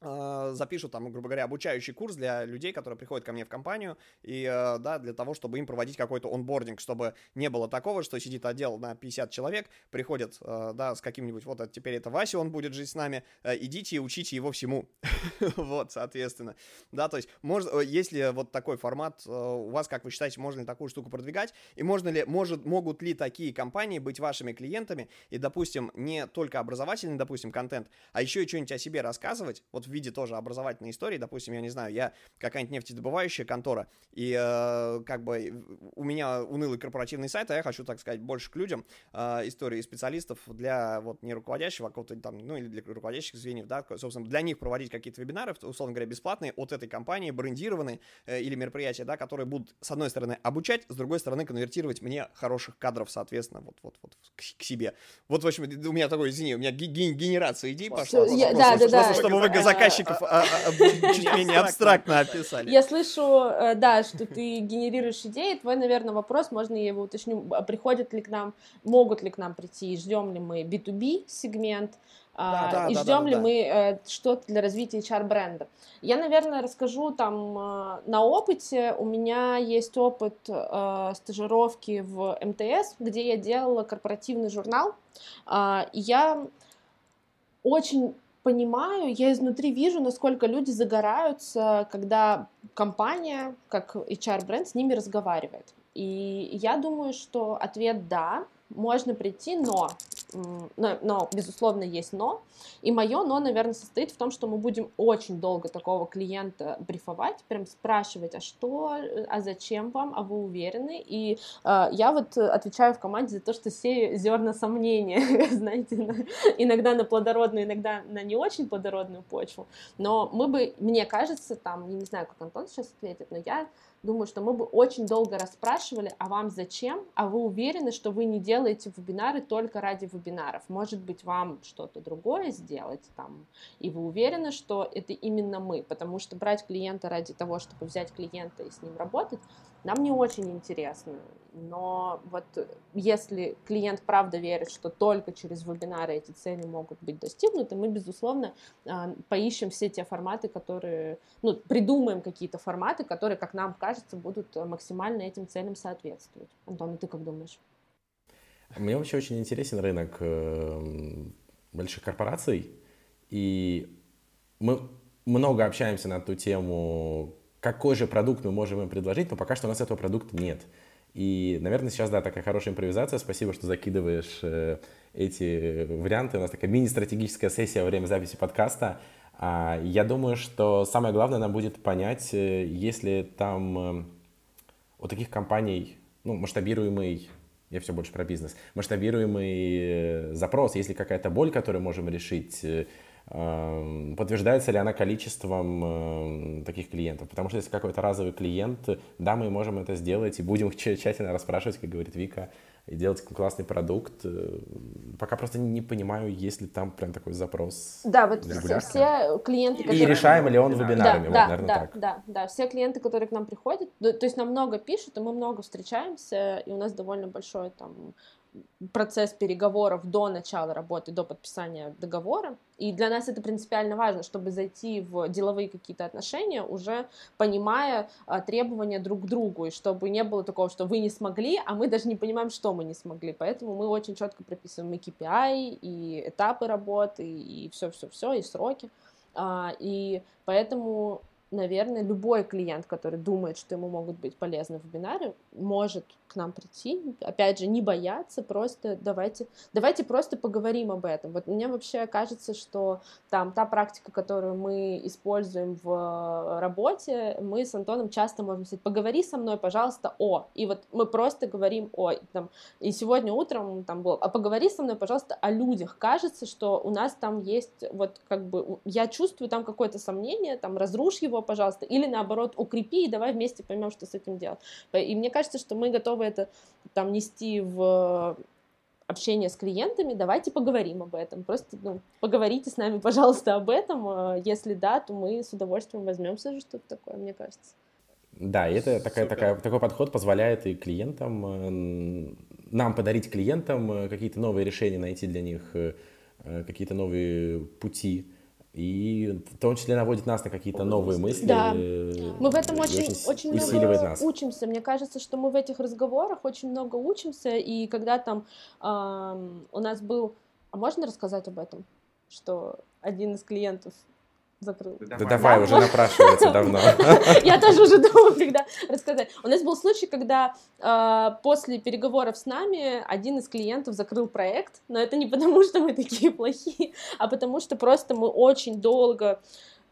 запишу там, грубо говоря, обучающий курс для людей, которые приходят ко мне в компанию, и, э, да, для того, чтобы им проводить какой-то онбординг, чтобы не было такого, что сидит отдел на 50 человек, приходят, э, да, с каким-нибудь, вот теперь это Вася, он будет жить с нами, э, идите и учите его всему, вот, соответственно, да, то есть, может, если вот такой формат у вас, как вы считаете, можно ли такую штуку продвигать, и можно ли, может, могут ли такие компании быть вашими клиентами, и, допустим, не только образовательный, допустим, контент, а еще и что-нибудь о себе рассказывать, вот виде тоже образовательной истории, допустим, я не знаю, я какая-нибудь нефтедобывающая контора, и э, как бы у меня унылый корпоративный сайт, а я хочу, так сказать, больше к людям э, истории специалистов для вот не руководящего, а какого-то там, ну или для руководящих звеньев, да, собственно, для них проводить какие-то вебинары, условно говоря, бесплатные от этой компании, брендированные э, или мероприятия, да, которые будут, с одной стороны, обучать, с другой стороны, конвертировать мне хороших кадров, соответственно, вот, вот, вот к, к себе. Вот, в общем, у меня такой, извини, у меня генерация идей пошла. Я, да, да, да. Чтобы вы заказчиков а, а, чуть менее абстрактно описали. Я слышу, э, да, что ты генерируешь идеи. Твой, наверное, вопрос, можно я его уточню, приходят ли к нам, могут ли к нам прийти, ждем ли мы B2B сегмент, да, да, и ждем да, ли да. мы э, что-то для развития HR-бренда. Я, наверное, расскажу там э, на опыте. У меня есть опыт стажировки в МТС, где я делала корпоративный журнал. Я очень понимаю, я изнутри вижу, насколько люди загораются, когда компания, как HR-бренд, с ними разговаривает. И я думаю, что ответ «да», можно прийти, но но, но, безусловно, есть но. И мое но, наверное, состоит в том, что мы будем очень долго такого клиента брифовать, прям спрашивать, а что, а зачем вам, а вы уверены? И э, я вот отвечаю в команде за то, что все зерна сомнения, знаете, на, иногда на плодородную, иногда на не очень плодородную почву. Но мы бы, мне кажется, там, я не знаю, как Антон сейчас ответит, но я думаю, что мы бы очень долго расспрашивали, а вам зачем, а вы уверены, что вы не делаете вебинары только ради вебинаров, может быть, вам что-то другое сделать там, и вы уверены, что это именно мы, потому что брать клиента ради того, чтобы взять клиента и с ним работать, нам не очень интересно, но вот если клиент правда верит, что только через вебинары эти цели могут быть достигнуты, мы, безусловно, а, поищем все те форматы, которые, ну, придумаем какие-то форматы, которые, как нам кажется, будут максимально этим целям соответствовать. Антон, а ты как думаешь? Мне вообще очень интересен рынок э, больших корпораций, и мы много общаемся на ту тему, какой же продукт мы можем им предложить, но пока что у нас этого продукта нет. И, наверное, сейчас, да, такая хорошая импровизация. Спасибо, что закидываешь э, эти варианты. У нас такая мини-стратегическая сессия во время записи подкаста. А, я думаю, что самое главное нам будет понять, э, если там э, у таких компаний, ну, масштабируемый, я все больше про бизнес, масштабируемый э, запрос, если какая-то боль, которую можем решить, э, подтверждается ли она количеством эм, таких клиентов. Потому что если какой-то разовый клиент, да, мы можем это сделать и будем тщательно расспрашивать, как говорит Вика, и делать классный продукт. Э, пока просто не понимаю, есть ли там прям такой запрос. Да, вот все, все клиенты, которые... И решаем ли он вебинарами, да, вот, да, наверное, да, так. Да, да, все клиенты, которые к нам приходят, то есть нам много пишут, и мы много встречаемся, и у нас довольно большой там процесс переговоров до начала работы, до подписания договора. И для нас это принципиально важно, чтобы зайти в деловые какие-то отношения, уже понимая а, требования друг к другу, и чтобы не было такого, что вы не смогли, а мы даже не понимаем, что мы не смогли. Поэтому мы очень четко прописываем и KPI, и этапы работы, и все-все-все, и сроки. А, и поэтому наверное, любой клиент, который думает, что ему могут быть полезны вебинары, может к нам прийти, опять же, не бояться, просто давайте, давайте просто поговорим об этом. Вот мне вообще кажется, что там та практика, которую мы используем в работе, мы с Антоном часто можем сказать, поговори со мной, пожалуйста, о, и вот мы просто говорим о, там, и сегодня утром там было, а поговори со мной, пожалуйста, о людях. Кажется, что у нас там есть, вот как бы, я чувствую там какое-то сомнение, там, разрушь его, пожалуйста, или наоборот, укрепи, и давай вместе поймем, что с этим делать. И мне кажется, что мы готовы это там нести в общение с клиентами, давайте поговорим об этом. Просто ну, поговорите с нами, пожалуйста, об этом. А если да, то мы с удовольствием возьмемся же что-то такое, мне кажется. Да, и это такая, такая, такой подход позволяет и клиентам, э, нам подарить клиентам э, какие-то новые решения, найти для них э, какие-то новые пути и в том числе наводит нас на какие-то новые мысли. Да, мы в этом очень, очень, очень много нас. учимся. Мне кажется, что мы в этих разговорах очень много учимся, и когда там э, у нас был... А можно рассказать об этом? Что один из клиентов закрыл. Да, да давай, да? уже напрашивается давно. Я тоже уже думала, когда рассказать. У нас был случай, когда э, после переговоров с нами один из клиентов закрыл проект, но это не потому, что мы такие плохие, а потому что просто мы очень долго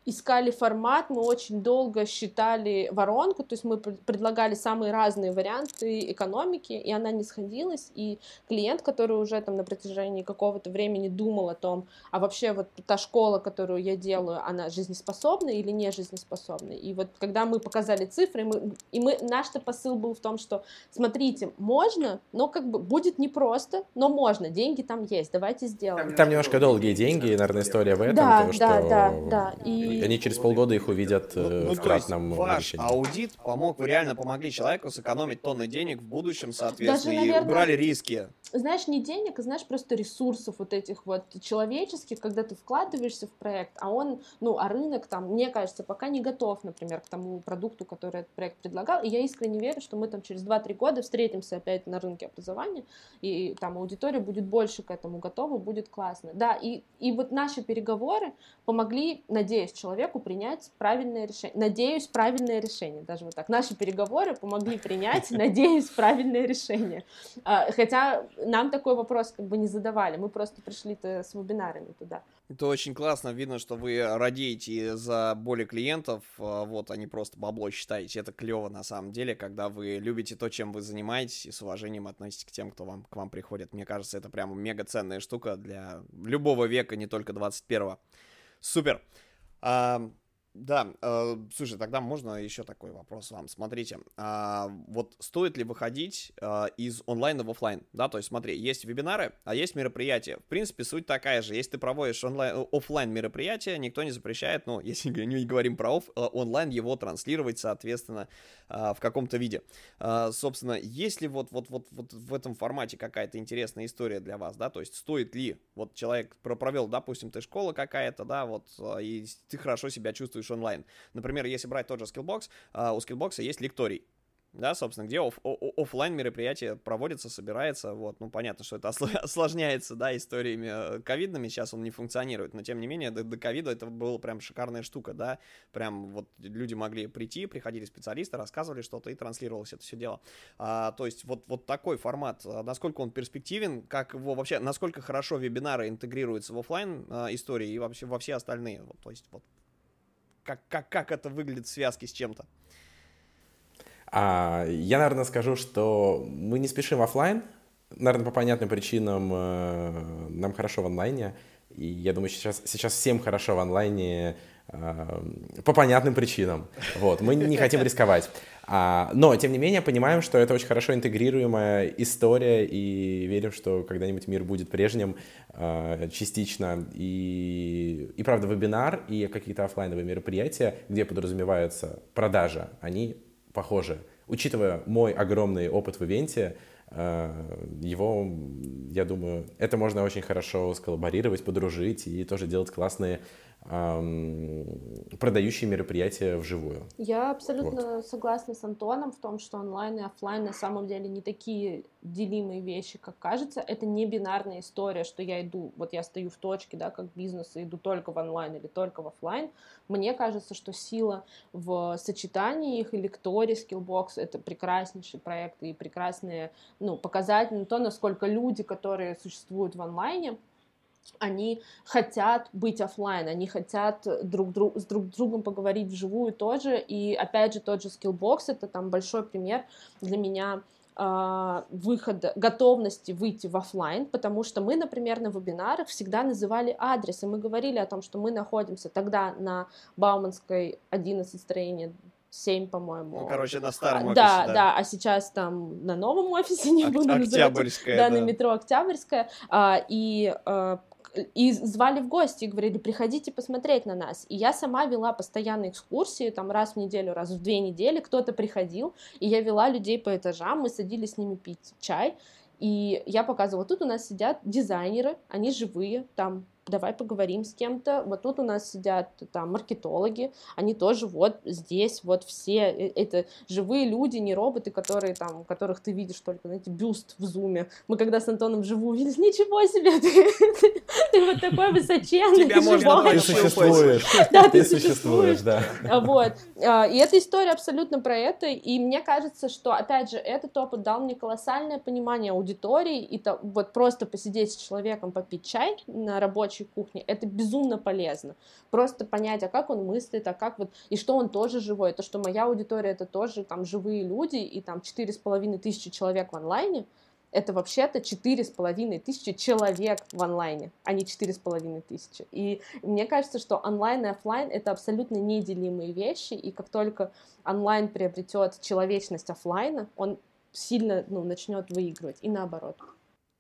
искали формат, мы очень долго считали воронку, то есть мы предлагали самые разные варианты экономики, и она не сходилась, и клиент, который уже там на протяжении какого-то времени думал о том, а вообще вот та школа, которую я делаю, она жизнеспособна или не жизнеспособна, и вот когда мы показали цифры, мы, и мы, наш-то посыл был в том, что смотрите, можно, но как бы будет непросто, но можно, деньги там есть, давайте сделаем. Там немножко долгие деньги, наверное, история в этом, да, то, да, что... да, да, и и они через полгода их увидят ну, э, ну, в кратном ваш решении. аудит помог, вы реально помогли человеку сэкономить тонны денег в будущем, соответственно, Даже, наверное, и убрали риски. Знаешь, не денег, а знаешь, просто ресурсов вот этих вот человеческих, когда ты вкладываешься в проект, а он, ну, а рынок там, мне кажется, пока не готов, например, к тому продукту, который этот проект предлагал, и я искренне верю, что мы там через 2-3 года встретимся опять на рынке образования, и там аудитория будет больше к этому готова, будет классно. Да, и, и вот наши переговоры помогли, надеюсь, человеку принять правильное решение. Надеюсь, правильное решение, даже вот так. Наши переговоры помогли принять, надеюсь, правильное решение. А, хотя нам такой вопрос как бы не задавали, мы просто пришли-то с вебинарами туда. Это очень классно, видно, что вы радеете за боли клиентов, а, вот, они просто бабло считаете, это клево на самом деле, когда вы любите то, чем вы занимаетесь, и с уважением относитесь к тем, кто вам, к вам приходит. Мне кажется, это прям мега ценная штука для любого века, не только 21-го. Супер. А, да, э, слушай, тогда можно еще такой вопрос вам. Смотрите, э, вот стоит ли выходить э, из онлайна в офлайн? Да, то есть смотри, есть вебинары, а есть мероприятия. В принципе, суть такая же. Если ты проводишь онлайн, офлайн мероприятие, никто не запрещает, ну, если не говорим про оф, э, онлайн, его транслировать, соответственно, э, в каком-то виде. Э, собственно, есть ли вот, вот, вот, вот в этом формате какая-то интересная история для вас, да, то есть стоит ли, вот человек провел, допустим, ты школа какая-то, да, вот, э, и ты хорошо себя чувствуешь онлайн. Например, если брать тот же Skillbox, uh, у Skillbox есть лекторий да, собственно, где оф- офлайн мероприятие проводится, собирается, вот, ну, понятно, что это осложняется, да, историями э, ковидными, сейчас он не функционирует, но, тем не менее, до, ковида это была прям шикарная штука, да, прям вот люди могли прийти, приходили специалисты, рассказывали что-то и транслировалось это все дело, а, то есть вот, вот такой формат, а, насколько он перспективен, как его вообще, насколько хорошо вебинары интегрируются в офлайн а, истории и вообще во все остальные, вот, то есть вот как, как, как это выглядит в связке с чем-то? А, я, наверное, скажу, что мы не спешим офлайн. Наверное, по понятным причинам э, нам хорошо в онлайне. И я думаю, сейчас, сейчас всем хорошо в онлайне э, по понятным причинам. Вот, мы не хотим рисковать. А, но, тем не менее, понимаем, что это очень хорошо интегрируемая история, и верим, что когда-нибудь мир будет прежним э, частично. И, и, правда, вебинар и какие-то офлайновые мероприятия, где подразумевается продажа, они похожи. Учитывая мой огромный опыт в ивенте, э, его, я думаю, это можно очень хорошо сколлаборировать, подружить и тоже делать классные продающие мероприятия вживую. Я абсолютно вот. согласна с Антоном в том, что онлайн и офлайн на самом деле не такие делимые вещи, как кажется. Это не бинарная история, что я иду, вот я стою в точке, да, как бизнес, и иду только в онлайн или только в офлайн. Мне кажется, что сила в сочетании их, и Лекторий, Skillbox — это прекраснейший проект и прекрасные ну, показатели, то, насколько люди, которые существуют в онлайне, они хотят быть офлайн, они хотят друг, друг, с друг другом поговорить вживую тоже. И опять же, тот же Skillbox это там большой пример для меня э, выхода, готовности выйти в офлайн, потому что мы, например, на вебинарах всегда называли адрес, и мы говорили о том, что мы находимся тогда на Бауманской 11 строение 7, по-моему. Ну, короче, на старом офисе, да, да. Да, а сейчас там на новом офисе, не буду называть. Октябрьская, да, да, на метро Октябрьская. А, и а, и звали в гости, и говорили, приходите посмотреть на нас. И я сама вела постоянные экскурсии, там раз в неделю, раз в две недели кто-то приходил, и я вела людей по этажам, мы садились с ними пить чай, и я показывала, тут у нас сидят дизайнеры, они живые, там давай поговорим с кем-то. Вот тут у нас сидят там маркетологи, они тоже вот здесь, вот все, э, это живые люди, не роботы, которые там, которых ты видишь только, знаете, бюст в зуме. Мы когда с Антоном вживую виделись, ничего себе, ты, ты вот такой высоченный, Тебя можно Ты существуешь. Да, ты существуешь, да. Вот. А, и эта история абсолютно про это, и мне кажется, что, опять же, этот опыт дал мне колоссальное понимание аудитории, и то, вот просто посидеть с человеком, попить чай на рабочий рабочей кухне. Это безумно полезно. Просто понять, а как он мыслит, а как вот, и что он тоже живой. То, что моя аудитория это тоже там живые люди, и там четыре с половиной тысячи человек в онлайне, это вообще-то четыре с половиной тысячи человек в онлайне, а не четыре с половиной тысячи. И мне кажется, что онлайн и офлайн это абсолютно неделимые вещи, и как только онлайн приобретет человечность офлайна, он сильно ну, начнет выигрывать, и наоборот.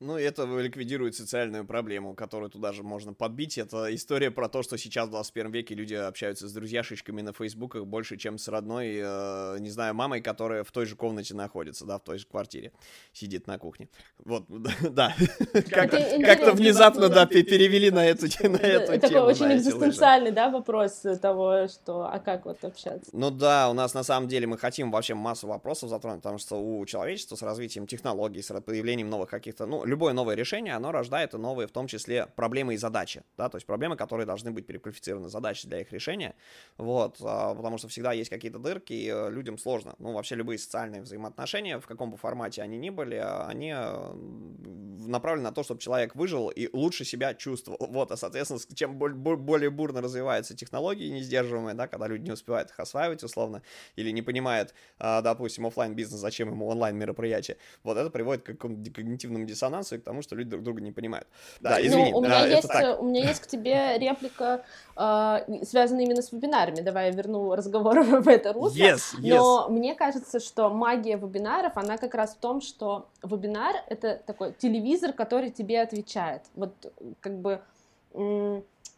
Ну, это ликвидирует социальную проблему, которую туда же можно подбить. Это история про то, что сейчас в 21 веке люди общаются с друзьяшечками на фейсбуках больше, чем с родной, э, не знаю, мамой, которая в той же комнате находится, да, в той же квартире, сидит на кухне. Вот, да. Как-то внезапно, да, перевели на эту тему. Такой очень экзистенциальный, да, вопрос того, что, а как вот общаться? Ну да, у нас на самом деле мы хотим вообще массу вопросов затронуть, потому что у человечества с развитием технологий, с появлением новых каких-то, ну, любое новое решение, оно рождает и новые, в том числе, проблемы и задачи, да, то есть проблемы, которые должны быть переквалифицированы задачи для их решения, вот, а, потому что всегда есть какие-то дырки, и э, людям сложно, ну, вообще любые социальные взаимоотношения, в каком бы формате они ни были, они э, направлены на то, чтобы человек выжил и лучше себя чувствовал, вот, а, соответственно, чем более бурно развиваются технологии несдерживаемые, да, когда люди не успевают их осваивать, условно, или не понимают, а, допустим, офлайн бизнес зачем ему онлайн мероприятие, вот это приводит к когнитивному диссонансу, диссонансу и к тому, что люди друг друга не понимают. Да, извини. Ну, у, меня а, есть, у меня есть к тебе реплика, э, связанная именно с вебинарами. Давай я верну разговор в это русло. Yes, yes. Но мне кажется, что магия вебинаров, она как раз в том, что вебинар — это такой телевизор, который тебе отвечает. Вот как бы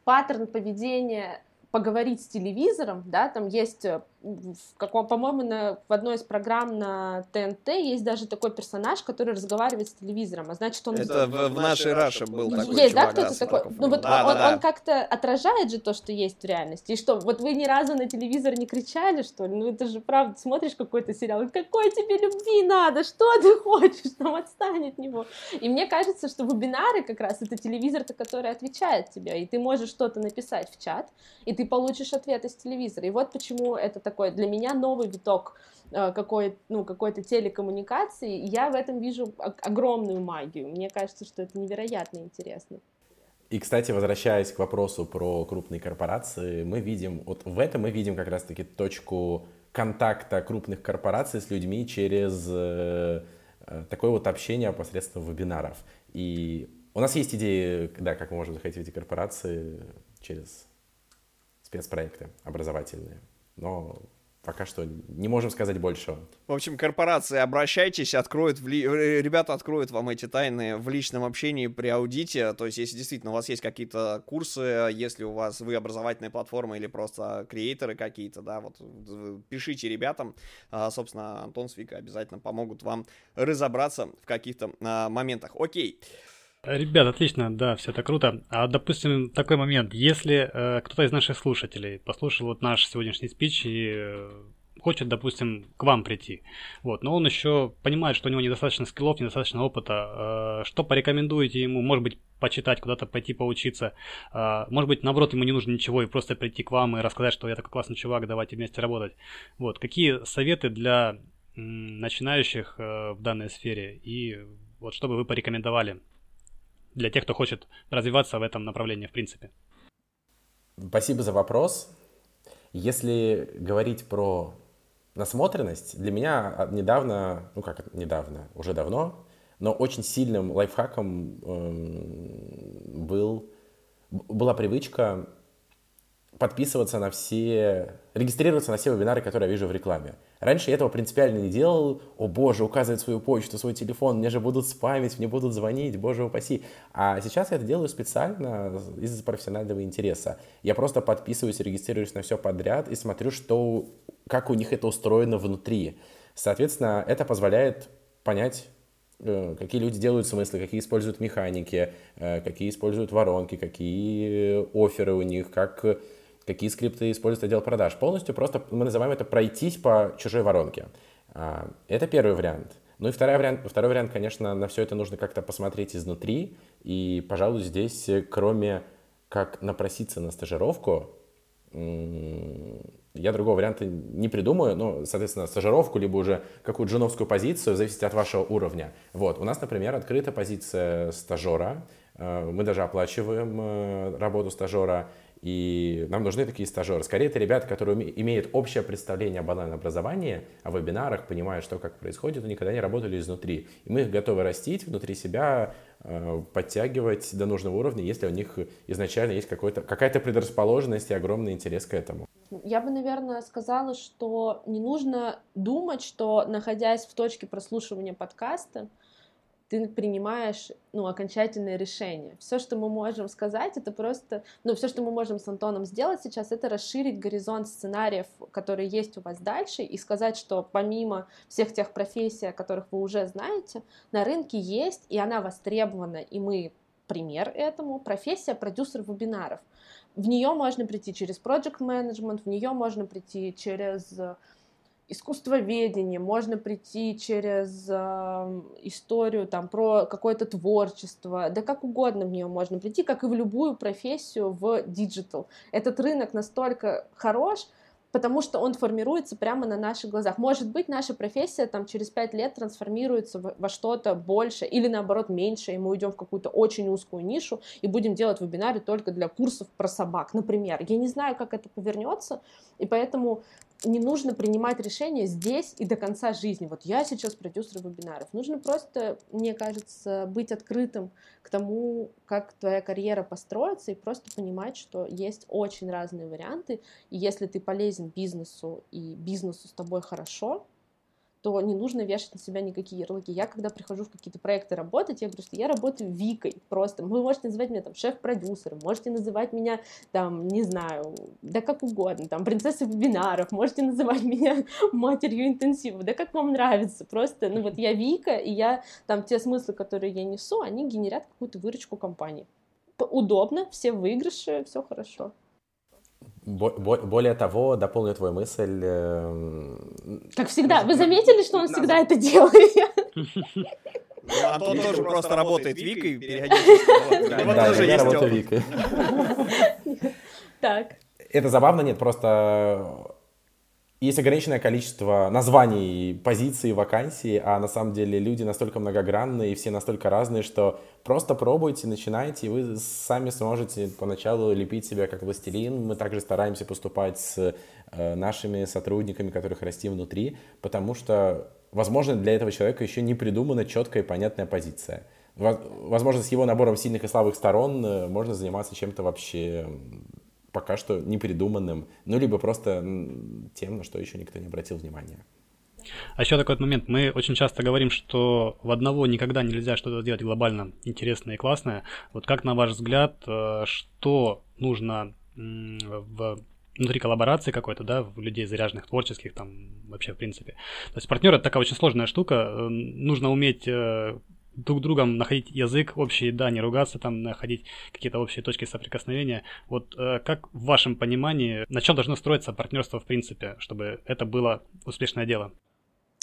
паттерн поведения поговорить с телевизором, да, там есть э, в каком, по-моему, на, в одной из программ на ТНТ есть даже такой персонаж, который разговаривает с телевизором, а значит он... Это в, в нашей Раше был такой Есть, чувак, да, кто-то да, такой? Ну вот да, он, да, да. он как-то отражает же то, что есть в реальности. И что, вот вы ни разу на телевизор не кричали, что ли? Ну это же правда, смотришь какой-то сериал, какой тебе любви надо, что ты хочешь, там отстань от него. И мне кажется, что вебинары как раз это телевизор, который отвечает тебе, и ты можешь что-то написать в чат, и ты получишь ответ из телевизора. И вот почему это такой для меня новый виток э, какой, ну, какой-то телекоммуникации, я в этом вижу огромную магию. Мне кажется, что это невероятно интересно. И, кстати, возвращаясь к вопросу про крупные корпорации, мы видим, вот в этом мы видим как раз-таки точку контакта крупных корпораций с людьми через э, э такое вот общение посредством вебинаров. И у нас есть идеи, да, как мы можем заходить в эти корпорации через спецпроекты образовательные но пока что не можем сказать большего. В общем, корпорации, обращайтесь, откроют, в ли... Э, ребята откроют вам эти тайны в личном общении при аудите, то есть если действительно у вас есть какие-то курсы, если у вас вы образовательная платформа или просто креаторы какие-то, да, вот пишите ребятам, а, собственно, Антон с Викой обязательно помогут вам разобраться в каких-то а, моментах. Окей. Ребят, отлично, да, все это круто. А, допустим, такой момент, если э, кто-то из наших слушателей послушал вот наш сегодняшний спич и э, хочет, допустим, к вам прийти, вот, но он еще понимает, что у него недостаточно скиллов, недостаточно опыта, э, что порекомендуете ему, может быть, почитать, куда-то пойти поучиться, э, может быть, наоборот, ему не нужно ничего и просто прийти к вам и рассказать, что я такой классный чувак, давайте вместе работать. Вот, какие советы для начинающих э, в данной сфере и вот что бы вы порекомендовали для тех, кто хочет развиваться в этом направлении, в принципе? Спасибо за вопрос. Если говорить про насмотренность, для меня недавно, ну как недавно, уже давно, но очень сильным лайфхаком э, был, была привычка подписываться на все, регистрироваться на все вебинары, которые я вижу в рекламе. Раньше я этого принципиально не делал. О боже, указывать свою почту, свой телефон, мне же будут спамить, мне будут звонить, боже упаси. А сейчас я это делаю специально из-за профессионального интереса. Я просто подписываюсь, регистрируюсь на все подряд и смотрю, что, как у них это устроено внутри. Соответственно, это позволяет понять, э, какие люди делают смыслы, какие используют механики, э, какие используют воронки, какие оферы у них, как какие скрипты использует отдел продаж. Полностью просто мы называем это пройтись по чужой воронке. А, это первый вариант. Ну и второй вариант, второй вариант, конечно, на все это нужно как-то посмотреть изнутри. И, пожалуй, здесь, кроме как напроситься на стажировку, я другого варианта не придумаю, ну, соответственно, стажировку, либо уже какую-то джуновскую позицию, в зависимости от вашего уровня. Вот, у нас, например, открыта позиция стажера, э, мы даже оплачиваем э, работу стажера, и нам нужны такие стажеры. Скорее, это ребята, которые имеют общее представление об онлайн-образовании, о вебинарах, понимают, что как происходит, но никогда не работали изнутри. И мы их готовы растить внутри себя, э, подтягивать до нужного уровня, если у них изначально есть какая-то предрасположенность и огромный интерес к этому. Я бы, наверное, сказала, что не нужно думать, что, находясь в точке прослушивания подкаста, ты принимаешь ну, окончательное решение. Все, что мы можем сказать, это просто, ну, все, что мы можем с Антоном сделать сейчас, это расширить горизонт сценариев, которые есть у вас дальше, и сказать, что помимо всех тех профессий, о которых вы уже знаете, на рынке есть, и она востребована, и мы пример этому, профессия продюсер вебинаров. В нее можно прийти через project management, в нее можно прийти через искусствоведение, можно прийти через э, историю там про какое-то творчество, да как угодно в нее можно прийти, как и в любую профессию в digital. Этот рынок настолько хорош, потому что он формируется прямо на наших глазах. Может быть, наша профессия там через пять лет трансформируется во что-то больше или наоборот меньше, и мы уйдем в какую-то очень узкую нишу и будем делать вебинары только для курсов про собак, например. Я не знаю, как это повернется, и поэтому не нужно принимать решения здесь и до конца жизни. Вот я сейчас продюсер вебинаров. Нужно просто, мне кажется, быть открытым к тому, как твоя карьера построится, и просто понимать, что есть очень разные варианты. И если ты полезен бизнесу, и бизнесу с тобой хорошо, то не нужно вешать на себя никакие ярлыки. Я, когда прихожу в какие-то проекты работать, я говорю, что я работаю Викой просто. Вы можете называть меня там шеф-продюсером, можете называть меня там, не знаю, да как угодно, там, принцессой вебинаров, можете называть меня матерью интенсива, да как вам нравится. Просто, ну вот я Вика, и я там те смыслы, которые я несу, они генерят какую-то выручку компании. Удобно, все выигрыши, все хорошо. Более того, дополню твою мысль. Эм, как всегда. Вы заметили, что он всегда это делает? Ну, Антон тоже просто работает Викой периодически. Да, я работаю Викой. Так. Это забавно, нет, просто есть ограниченное количество названий позиций, вакансий, а на самом деле люди настолько многогранные и все настолько разные, что просто пробуйте, начинайте, и вы сами сможете поначалу лепить себя как властелин. Мы также стараемся поступать с э, нашими сотрудниками, которых растим внутри, потому что, возможно, для этого человека еще не придумана четкая и понятная позиция. Возможно, с его набором сильных и слабых сторон э, можно заниматься чем-то вообще пока что непридуманным, ну, либо просто тем, на что еще никто не обратил внимания. А еще такой момент. Мы очень часто говорим, что в одного никогда нельзя что-то сделать глобально интересное и классное. Вот как, на ваш взгляд, э, что нужно в внутри коллаборации какой-то, да, в людей заряженных, творческих, там, вообще, в принципе. То есть партнер — это такая очень сложная штука. Э, нужно уметь э, друг другом находить язык общий, да, не ругаться, там, находить какие-то общие точки соприкосновения. Вот э, как в вашем понимании, на чем должно строиться партнерство в принципе, чтобы это было успешное дело?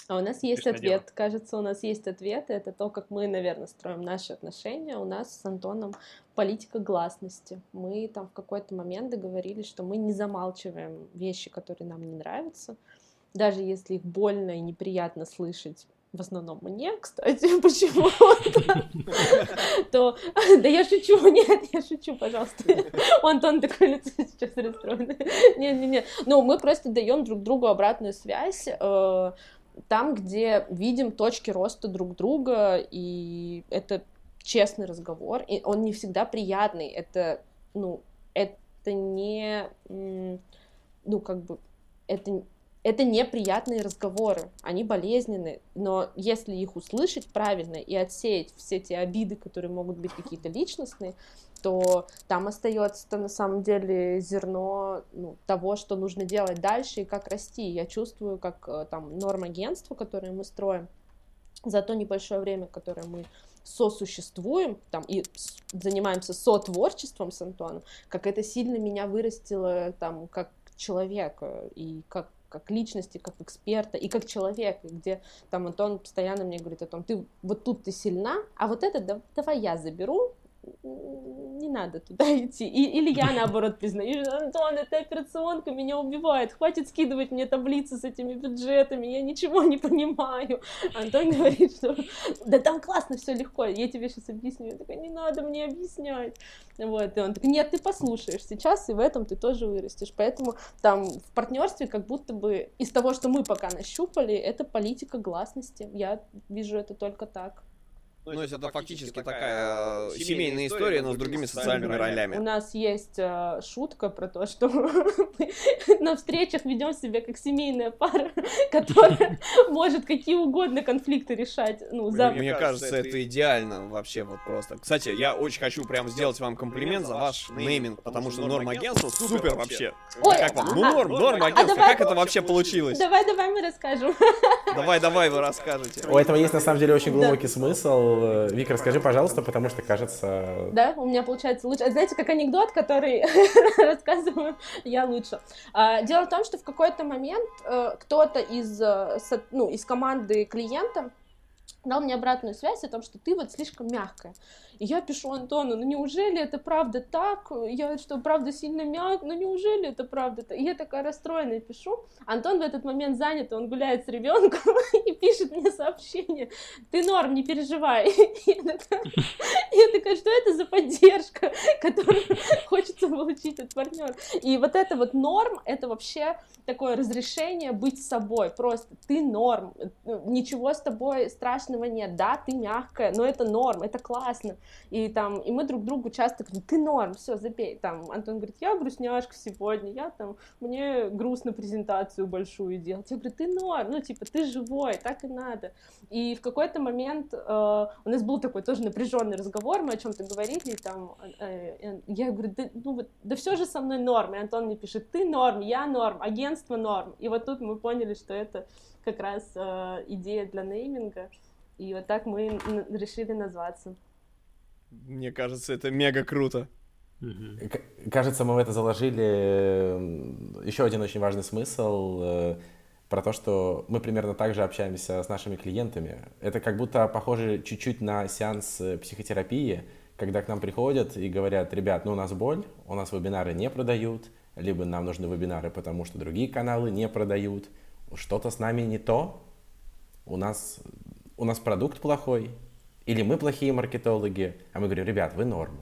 А у нас есть ответ. Дело. Кажется, у нас есть ответ. Это то, как мы, наверное, строим наши отношения. У нас с Антоном политика гласности. Мы там в какой-то момент договорились, что мы не замалчиваем вещи, которые нам не нравятся, даже если их больно и неприятно слышать в основном мне, кстати, почему то да я шучу, нет, я шучу, пожалуйста. У Антона такое лицо сейчас расстроенное. Не-не-не. Но мы просто даем друг другу обратную связь э, там, где видим точки роста друг друга, и это честный разговор, и он не всегда приятный, это, ну, это не, ну, как бы, это это неприятные разговоры, они болезненные, но если их услышать правильно и отсеять все эти обиды, которые могут быть какие-то личностные, то там остается на самом деле зерно ну, того, что нужно делать дальше и как расти. Я чувствую, как э, там норм агентства, которое мы строим, за то небольшое время, которое мы сосуществуем там, и занимаемся сотворчеством с Антоном, как это сильно меня вырастило там, как человека и как как личности, как эксперта и как человека, где там Антон постоянно мне говорит о том, ты вот тут ты сильна, а вот это да, давай я заберу, не надо туда идти. И, или я, наоборот, признаю, Антон, эта операционка меня убивает, хватит скидывать мне таблицы с этими бюджетами, я ничего не понимаю. Антон говорит, что да там классно, все легко, я тебе сейчас объясню. Я такая, не надо мне объяснять. Вот, и он такой, нет, ты послушаешь сейчас, и в этом ты тоже вырастешь. Поэтому там в партнерстве как будто бы из того, что мы пока нащупали, это политика гласности. Я вижу это только так. Ну, то есть это фактически такая э, семейная история, но с другими социальными ролями. У нас есть э, шутка про то, что мы на встречах ведем себя как семейная пара, которая может какие угодно конфликты решать. Ну, за... Мне кажется, это идеально вообще вот просто. Кстати, я очень хочу прям сделать вам комплимент за ваш нейминг, потому что норм агентство супер вообще. Ой, как вам? Ну, норм, норм а агентство, как это вообще получилось? Давай, давай мы расскажем. Давай, давай вы расскажете. У этого есть на самом деле очень глубокий смысл Э, Вика, расскажи, пожалуйста, потому что кажется... Да, у меня получается лучше. Знаете, как анекдот, который рассказываю я лучше. А, дело в том, что в какой-то момент э, кто-то из, э, ну, из команды клиента дал мне обратную связь о том, что ты вот слишком мягкая. И я пишу Антону, ну неужели это правда так? Я что, правда сильно мяг? Ну неужели это правда так? И я такая расстроенная пишу. Антон в этот момент занят, он гуляет с ребенком и пишет мне сообщение. Ты норм, не переживай. Я такая, что это за поддержка, которую хочется получить от партнера? И вот это вот норм, это вообще такое разрешение быть собой. Просто ты норм, ничего с тобой страшного нет. Да, ты мягкая, но это норм, это классно и там, и мы друг другу часто говорим, ты норм, все, забей, там, Антон говорит, я грустняшка сегодня, я там, мне грустно презентацию большую делать, я говорю, ты норм, ну, типа, ты живой, так и надо, и в какой-то момент э, у нас был такой тоже напряженный разговор, мы о чем-то говорили, и там, э, э, я говорю, да, ну, вот, да все же со мной норм, и Антон мне пишет, ты норм, я норм, агентство норм, и вот тут мы поняли, что это как раз э, идея для нейминга, и вот так мы решили назваться. Мне кажется, это мега круто. Кажется, мы в это заложили еще один очень важный смысл э, про то, что мы примерно так же общаемся с нашими клиентами. Это как будто похоже чуть-чуть на сеанс э, психотерапии, когда к нам приходят и говорят, ребят, ну у нас боль, у нас вебинары не продают, либо нам нужны вебинары, потому что другие каналы не продают, что-то с нами не то, у нас, у нас продукт плохой, или мы плохие маркетологи, а мы говорим, ребят, вы норм.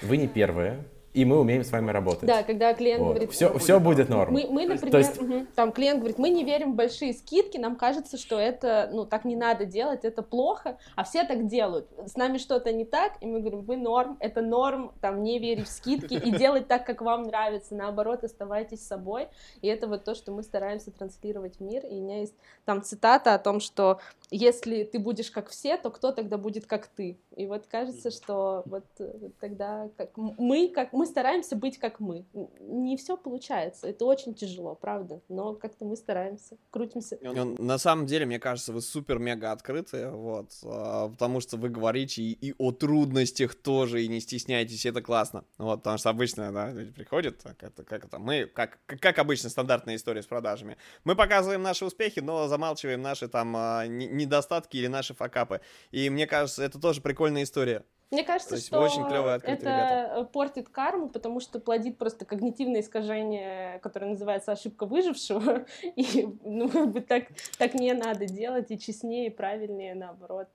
Вы не первые, и мы умеем с вами работать. Да, когда клиент вот. говорит... Все, все будет норм. Мы, мы например, есть... угу, там клиент говорит, мы не верим в большие скидки, нам кажется, что это, ну, так не надо делать, это плохо, а все так делают. С нами что-то не так, и мы говорим, вы норм, это норм, там, не верить в скидки и делать так, как вам нравится, наоборот, оставайтесь собой, и это вот то, что мы стараемся транслировать в мир, и у меня есть там цитата о том, что если ты будешь как все, то кто тогда будет как ты? И вот кажется, что вот, вот тогда как мы, как мы стараемся быть как мы. Не все получается, это очень тяжело, правда, но как-то мы стараемся, крутимся. На самом деле, мне кажется, вы супер-мега открытые, вот, а, потому что вы говорите и, и о трудностях тоже, и не стесняйтесь, это классно, вот, потому что обычно, да, люди приходят, как это, как это, мы, как, как обычно, стандартная история с продажами, мы показываем наши успехи, но замалчиваем наши там а, недостатки или наши факапы, и мне кажется, это тоже прикольная история. Мне кажется, что очень клевые, это ребята. портит карму, потому что плодит просто когнитивное искажение, которое называется ошибка выжившего. И ну, как бы так, так не надо делать, и честнее, и правильнее, наоборот.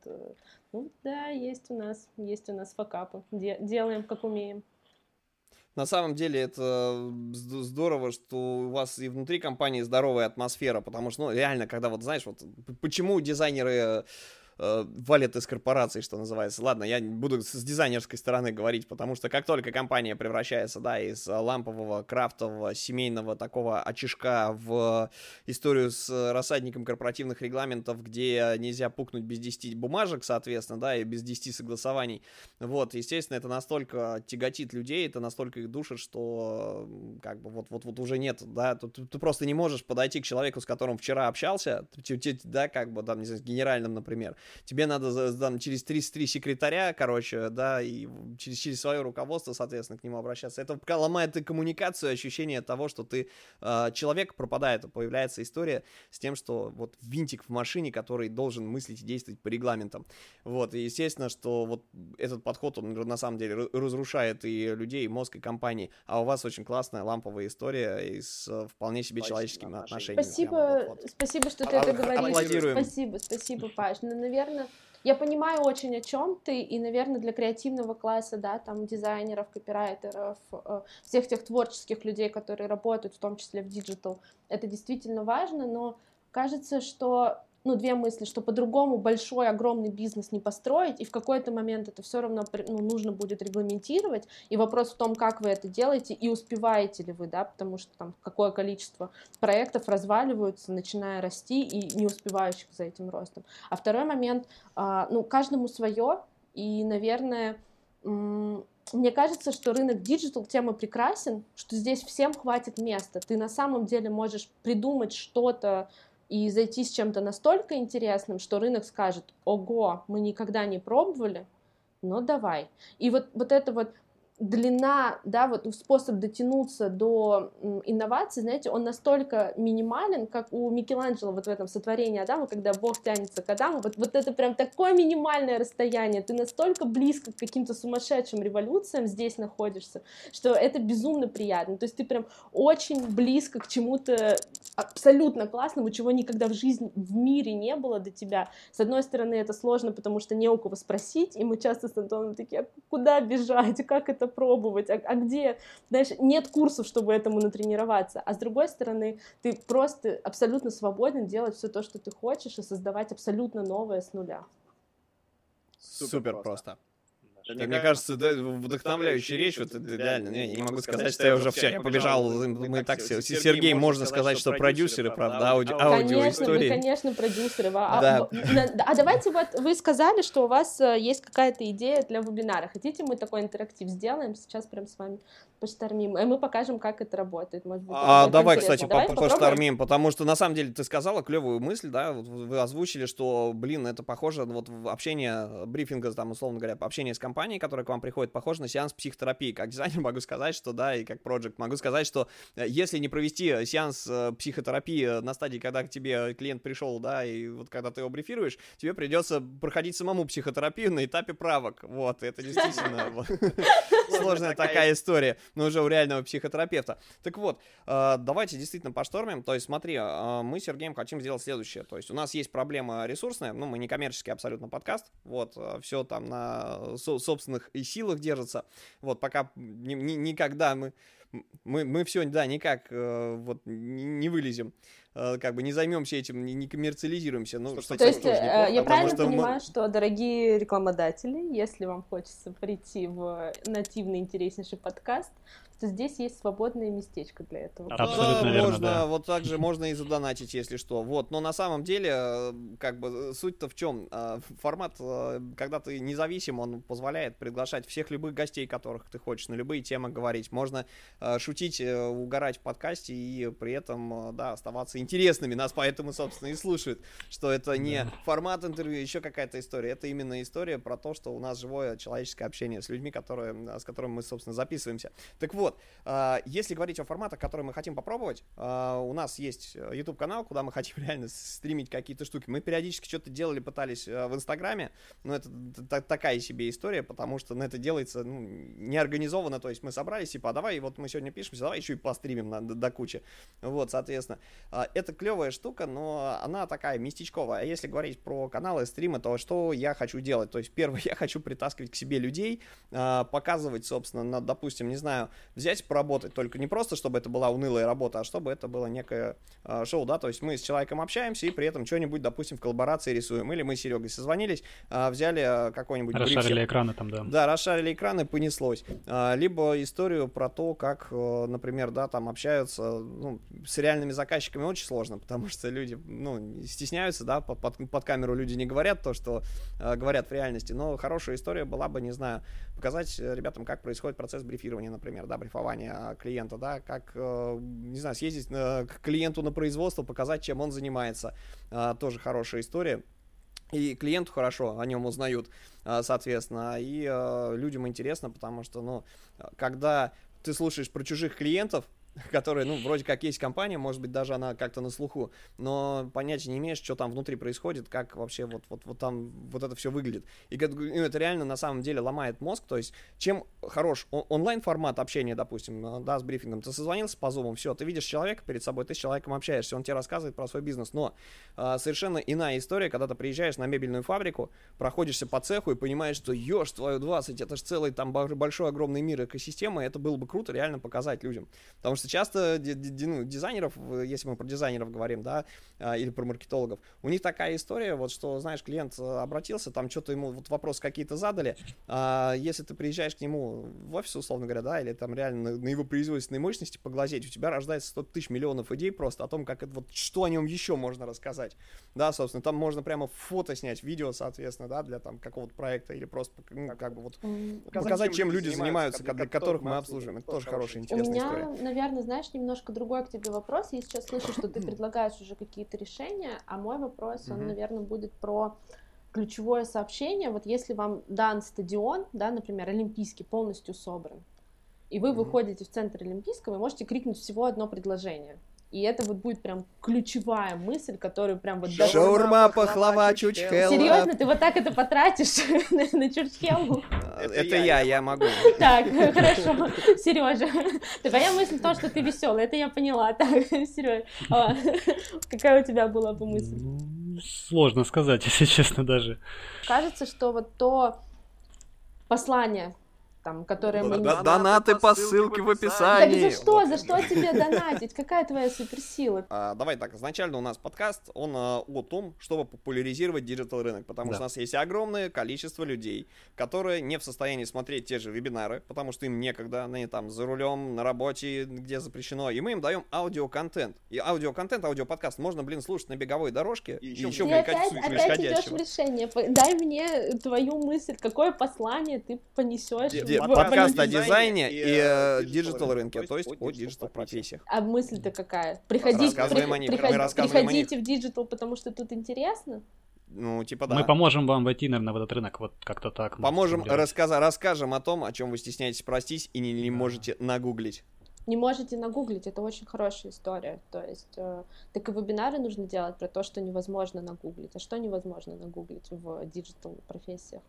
Ну да, есть у нас, есть у нас факапы. Де- делаем, как умеем. На самом деле это здорово, что у вас и внутри компании здоровая атмосфера, потому что, ну, реально, когда вот, знаешь, вот почему дизайнеры э, валят из корпорации, что называется. Ладно, я буду с дизайнерской стороны говорить, потому что как только компания превращается, да, из лампового, крафтового, семейного такого очишка в историю с рассадником корпоративных регламентов, где нельзя пукнуть без 10 бумажек, соответственно, да, и без 10 согласований, вот, естественно, это настолько тяготит людей, это настолько их душит, что как бы вот-вот-вот уже нет, да, ты, ты просто не можешь подойти к человеку, с которым вчера общался, да, как бы, там, не знаю, с генеральным, например, тебе надо там, через 33 секретаря, короче, да, и через, через свое руководство, соответственно, к нему обращаться. Это ломает и коммуникацию, ощущение того, что ты э, человек пропадает, появляется история с тем, что вот винтик в машине, который должен мыслить и действовать по регламентам. Вот, и естественно, что вот этот подход, он на самом деле разрушает и людей, и мозг, и компании. А у вас очень классная ламповая история и с э, вполне себе человеческими отношениями. Спасибо, вот, вот. спасибо, что ты а, это говоришь. Спасибо, спасибо, Паш. Ну, наверное, я понимаю очень о чем ты, и, наверное, для креативного класса, да, там, дизайнеров, копирайтеров, э, всех тех творческих людей, которые работают, в том числе в digital, это действительно важно, но кажется, что ну, две мысли, что по-другому большой, огромный бизнес не построить, и в какой-то момент это все равно ну, нужно будет регламентировать, и вопрос в том, как вы это делаете, и успеваете ли вы, да, потому что там какое количество проектов разваливаются, начиная расти, и не успевающих за этим ростом. А второй момент, а, ну, каждому свое, и, наверное, мне кажется, что рынок digital тем и прекрасен, что здесь всем хватит места. Ты на самом деле можешь придумать что-то, и зайти с чем-то настолько интересным, что рынок скажет, ого, мы никогда не пробовали, но давай. И вот, вот это вот длина, да, вот способ дотянуться до инноваций, знаете, он настолько минимален, как у Микеланджело вот в этом сотворении Адама, когда Бог тянется к Адаму, вот, вот это прям такое минимальное расстояние, ты настолько близко к каким-то сумасшедшим революциям здесь находишься, что это безумно приятно, то есть ты прям очень близко к чему-то абсолютно классному, чего никогда в жизни, в мире не было до тебя. С одной стороны, это сложно, потому что не у кого спросить, и мы часто с Антоном такие, а куда бежать, как это пробовать, а, а где, знаешь, нет курсов, чтобы этому натренироваться, а с другой стороны, ты просто абсолютно свободен делать все то, что ты хочешь, и создавать абсолютно новое с нуля. Супер, Супер просто. просто. Мне, мне кажется, да, вдохновляющая речь, вот реально, я не могу сказать, что я уже все, я побежал, мы так все, Сергей, можно сказать, что продюсеры, правда, аудио, аудиоистории. Конечно, конечно, продюсеры. А, да. а давайте вот, вы сказали, что у вас э, есть какая-то идея для вебинара, хотите мы такой интерактив сделаем, сейчас прям с вами поштормим, и мы покажем, как это работает. Может быть, а, давай, кстати, давай поштормим, потому что на самом деле ты сказала клевую мысль, да, вы озвучили, что, блин, это похоже, вот общение, брифинга, там, условно говоря, общение с компанией, которая к вам приходит, похоже на сеанс психотерапии. Как дизайнер могу сказать, что, да, и как проект могу сказать, что э, если не провести сеанс э, психотерапии на стадии, когда к тебе клиент пришел, да, и вот когда ты его брифируешь, тебе придется проходить самому психотерапию на этапе правок, вот, это действительно... сложная такая история, но уже у реального психотерапевта. Так вот, э, давайте действительно поштормим. То есть смотри, э, мы с Сергеем хотим сделать следующее. То есть у нас есть проблема ресурсная, ну, мы не коммерческий абсолютно подкаст, вот, все там на собственных силах держится. Вот, пока никогда мы мы, мы все, да, никак э, вот не, не вылезем, э, как бы не займемся этим, не, не коммерциализируемся. Ну, что, То есть, э, неплохо, я правильно что понимаю, мы... что, дорогие рекламодатели, если вам хочется прийти в нативный интереснейший подкаст, что здесь есть свободное местечко для этого. Абсолютно да, верно, можно, да. Вот так же можно и задонатить, если что. Вот, но на самом деле, э, как бы, суть-то в чем? Э, формат, э, когда ты независим, он позволяет приглашать всех любых гостей, которых ты хочешь, на любые темы говорить. Можно шутить, угорать в подкасте и при этом, да, оставаться интересными. Нас поэтому, собственно, и слушают, что это не формат интервью, еще какая-то история. Это именно история про то, что у нас живое человеческое общение с людьми, которые, с которыми мы, собственно, записываемся. Так вот, вот, а, если говорить о форматах, которые мы хотим попробовать, а, у нас есть э, YouTube канал, куда мы хотим реально стримить какие-то штуки. Мы периодически что-то делали, пытались э, в Инстаграме, но это такая себе история, потому что ну, это делается ну, неорганизованно, то есть мы собрались, типа, а давай, вот мы сегодня пишемся, давай еще и постримим на, до, до кучи. Вот, соответственно, а, это клевая штука, но она такая местечковая. А если говорить про каналы, стримы, то что я хочу делать? То есть, первое, я хочу притаскивать к себе людей, показывать, собственно, на, допустим, не знаю, взять поработать, только не просто, чтобы это была унылая работа, а чтобы это было некое э, шоу, да, то есть мы с человеком общаемся и при этом что-нибудь, допустим, в коллаборации рисуем, или мы с Серегой созвонились, э, взяли э, какой-нибудь... Расшарили брифер. экраны там, да. Да, расшарили экраны, понеслось. Э, либо историю про то, как, э, например, да, там общаются, ну, с реальными заказчиками очень сложно, потому что люди, ну, стесняются, да, под, под камеру люди не говорят то, что э, говорят в реальности, но хорошая история была бы, не знаю, показать ребятам, как происходит процесс брифирования, например, да, брифования клиента, да, как, э, не знаю, съездить к клиенту на производство, показать, чем он занимается. А, тоже хорошая история. И клиенту хорошо, о нем узнают, а, соответственно, и э, людям интересно, потому что, ну, когда ты слушаешь про чужих клиентов, которая, ну, вроде как есть компания, может быть, даже она как-то на слуху, но понятия не имеешь, что там внутри происходит, как вообще вот, вот, вот там вот это все выглядит. И ну, это реально на самом деле ломает мозг, то есть чем хорош онлайн-формат общения, допустим, э, да, с брифингом, ты созвонился по зуму, все, ты видишь человека перед собой, ты с человеком общаешься, он тебе рассказывает про свой бизнес, но а, совершенно иная история, когда ты приезжаешь на мебельную фабрику, проходишься по цеху и понимаешь, что ешь твою 20, это же целый там большой огромный мир экосистемы, это было бы круто реально показать людям, потому что что часто ну, дизайнеров, если мы про дизайнеров говорим, да, а, или про маркетологов, у них такая история, вот что, знаешь, клиент э, обратился, там что-то ему вот вопрос какие-то задали, а если ты приезжаешь к нему в офис, условно говоря, да, или там реально на его производственной мощности поглазеть, у тебя рождается 100 тысяч миллионов идей просто о том, как это, вот что о нем еще можно рассказать, да, собственно, там можно прямо фото снять, видео, соответственно, да, для там какого-то проекта или просто, ну, как бы вот показать, чем люди занимаются, для которых мы обслуживаем, это тоже хорошая, интересная история. У меня, наверное, наверное, знаешь, немножко другой к тебе вопрос. Я сейчас слышу, что ты предлагаешь уже какие-то решения, а мой вопрос, он, наверное, будет про ключевое сообщение. Вот если вам дан стадион, да, например, олимпийский, полностью собран, и вы выходите в центр Олимпийского, вы можете крикнуть всего одно предложение. И это вот будет прям ключевая мысль, которую прям вот... Шаурма, пахлава, чучхелла. Серьезно, ты вот так это потратишь на, на Это я, я могу. Так, хорошо. Сережа, твоя мысль в том, что ты веселый, это я поняла. Так, Сережа, а, какая у тебя была бы мысль? Сложно сказать, если честно даже. Кажется, что вот то послание, там, которые мы... Да, донаты по ссылке в описании. Так за что? За что тебе донатить? Какая твоя суперсила? А, давай так, изначально у нас подкаст, он а, о том, чтобы популяризировать digital рынок, потому да. что у нас есть огромное количество людей, которые не в состоянии смотреть те же вебинары, потому что им некогда, они там за рулем, на работе, где запрещено, и мы им даем аудиоконтент. И аудиоконтент, аудиоподкаст можно, блин, слушать на беговой дорожке и еще, еще опять, опять идешь в решение. Дай мне твою мысль, какое послание ты понесешь подкаст о дизайне и digital рынке, то есть о digital профессиях. А мысль-то какая? Приходить, приходите в digital, потому что тут интересно? Ну, типа да. Мы поможем вам войти, наверное, в этот рынок, вот как-то так. Поможем, рассказ, расскажем о том, о чем вы стесняетесь спросить и не, не можете нагуглить. Не можете нагуглить, это очень хорошая история. То есть, э, так и вебинары нужно делать про то, что невозможно нагуглить. А что невозможно нагуглить в digital профессиях?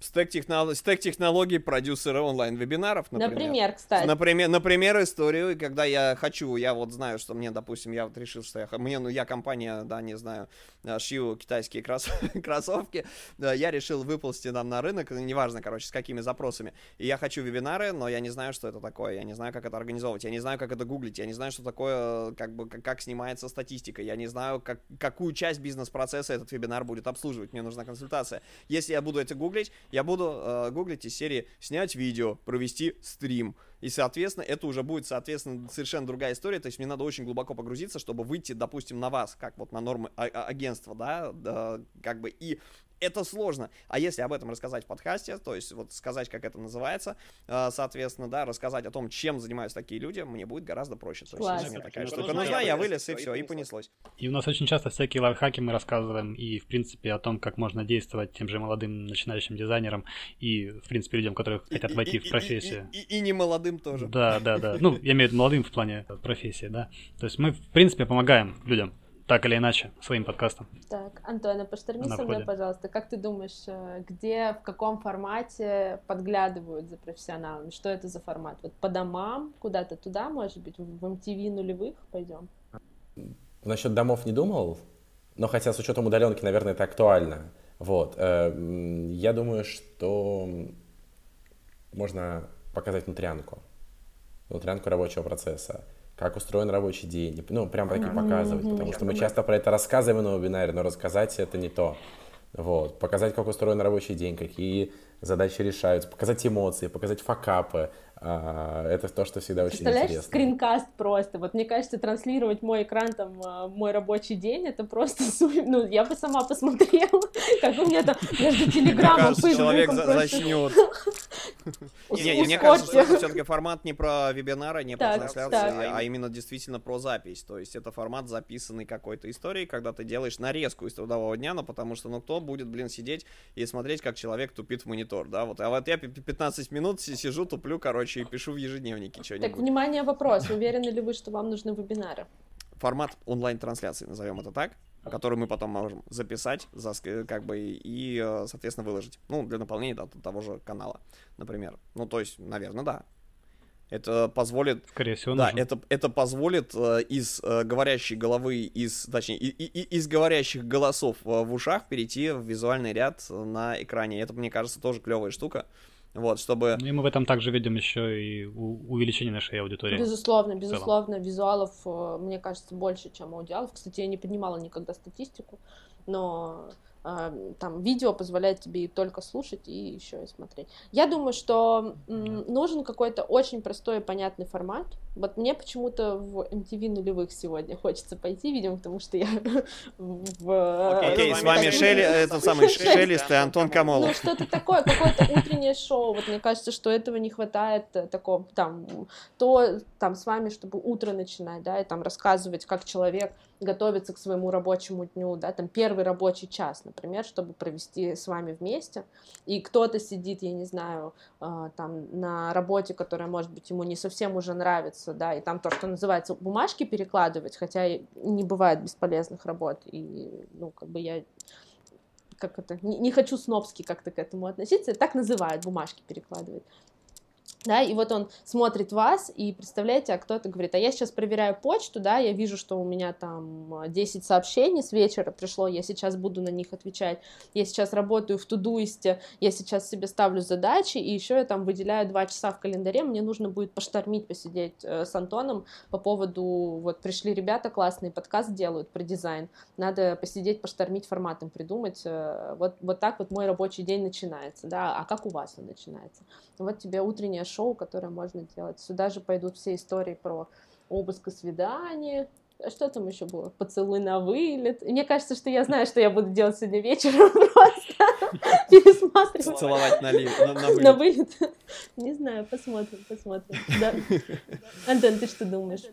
Стек, технолог... Стек технологий продюсера онлайн-вебинаров, например. Например, кстати. Например, например, историю, когда я хочу, я вот знаю, что мне, допустим, я вот решил, что я, мне, ну, я компания, да, не знаю, э, шью китайские крос... кроссовки, я решил выползти там на рынок, неважно, короче, с какими запросами. И я хочу вебинары, но я не знаю, что это такое, я не знаю, как это организовывать, я не знаю, как это гуглить, я не знаю, что такое, как бы, как, как снимается статистика, я не знаю, как, какую часть бизнес-процесса этот вебинар будет обслуживать, мне нужна консультация. Если я буду это гуглить, я буду э, гуглить из серии снять видео, провести стрим. И, соответственно, это уже будет, соответственно, совершенно другая история. То есть мне надо очень глубоко погрузиться, чтобы выйти, допустим, на вас, как вот на нормы а- а- агентства, да, да, как бы и это сложно. А если об этом рассказать в подкасте, то есть вот сказать, как это называется, э, соответственно, да, рассказать о том, чем занимаются такие люди, мне будет гораздо проще. То есть, если мне такая штука нужна, я вылез, и все, и понеслось. И у нас очень часто всякие лайфхаки мы рассказываем, и, в принципе, о том, как можно действовать тем же молодым начинающим дизайнерам, и, в принципе, людям, которые хотят войти в профессию. И, и, и не молодым тоже. Да, да, да. Ну, я имею в виду молодым в плане профессии, да. То есть мы, в принципе, помогаем людям так или иначе, своим подкастом. Так, Антона, пошторми со мной, пожалуйста. Как ты думаешь, э, где, в каком формате подглядывают за профессионалами? Что это за формат? Вот по домам, куда-то туда, может быть, в MTV нулевых пойдем? Насчет домов не думал, но хотя с учетом удаленки, наверное, это актуально. Вот. Э, я думаю, что можно показать внутрянку. Внутрянку рабочего процесса как устроен рабочий день, ну, прям таки показывать, потому что мы часто про это рассказываем на вебинаре, но рассказать это не то. Вот, показать, как устроен рабочий день, какие задачи решаются, показать эмоции, показать факапы, это то, что всегда очень Представляешь, интересно. скринкаст просто. Вот мне кажется, транслировать мой экран, там, а, мой рабочий день, это просто... Ну, я бы сама посмотрела, как у меня там между телеграммом, человек зачнет. Не, мне кажется, что все-таки формат не про вебинары, не про трансляции, а именно действительно про запись. То есть это формат записанный какой-то историей, когда ты делаешь нарезку из трудового дня, но потому что, ну, кто будет, блин, сидеть и смотреть, как человек тупит в монитор, да, вот. А вот я 15 минут сижу, туплю, короче, короче, и пишу в ежедневнике что-нибудь. Так, внимание, вопрос. Уверены ли вы, что вам нужны вебинары? Формат онлайн-трансляции, назовем это так, который мы потом можем записать, как бы, и, э, соответственно, выложить. Ну, для наполнения да, того же канала, например. Ну, то есть, наверное, да. Это позволит... Скорее всего, Да, это, это позволит э, из э, говорящей головы, из, точнее, и, и, из говорящих голосов э, в ушах перейти в визуальный ряд на экране. Это, мне кажется, тоже клевая штука. Вот, чтобы... Ну и мы в этом также видим еще и увеличение нашей аудитории. Безусловно, безусловно, визуалов, э, мне кажется, больше, чем аудиалов. Кстати, я не поднимала никогда статистику, но там видео позволяет тебе и только слушать, и еще и смотреть. Я думаю, что нужен какой-то очень простой и понятный формат. Вот мне почему-то в MTV нулевых сегодня хочется пойти, видимо, потому что я в... Окей, с вами Шелли, этот самый Шелест и Антон Камолов. Ну, что-то такое, какое-то утреннее шоу. Вот мне кажется, что этого не хватает э, такого, там, то, там, с вами, чтобы утро начинать, да, и там рассказывать, как человек готовиться к своему рабочему дню, да, там первый рабочий час, например, чтобы провести с вами вместе, и кто-то сидит, я не знаю, э, там на работе, которая, может быть, ему не совсем уже нравится, да, и там то, что называется бумажки перекладывать, хотя не бывает бесполезных работ, и, ну, как бы я как это, не, не хочу снобски как-то к этому относиться, так называют, бумажки перекладывать да, и вот он смотрит вас, и представляете, а кто-то говорит, а я сейчас проверяю почту, да, я вижу, что у меня там 10 сообщений с вечера пришло, я сейчас буду на них отвечать, я сейчас работаю в Тудуисте, я сейчас себе ставлю задачи, и еще я там выделяю 2 часа в календаре, мне нужно будет поштормить, посидеть э, с Антоном по поводу, вот пришли ребята классные, подкаст делают про дизайн, надо посидеть, поштормить, форматом придумать, э, вот, вот так вот мой рабочий день начинается, да, а как у вас он начинается? Вот тебе утренняя шоу, которое можно делать. Сюда же пойдут все истории про обыск и свидание. А что там еще было? Поцелуй на вылет. И мне кажется, что я знаю, что я буду делать сегодня вечером просто. Пересматривать. Целовать на, на, вылет. На вылет. Не знаю, посмотрим, посмотрим. Да. Антон, ты что думаешь?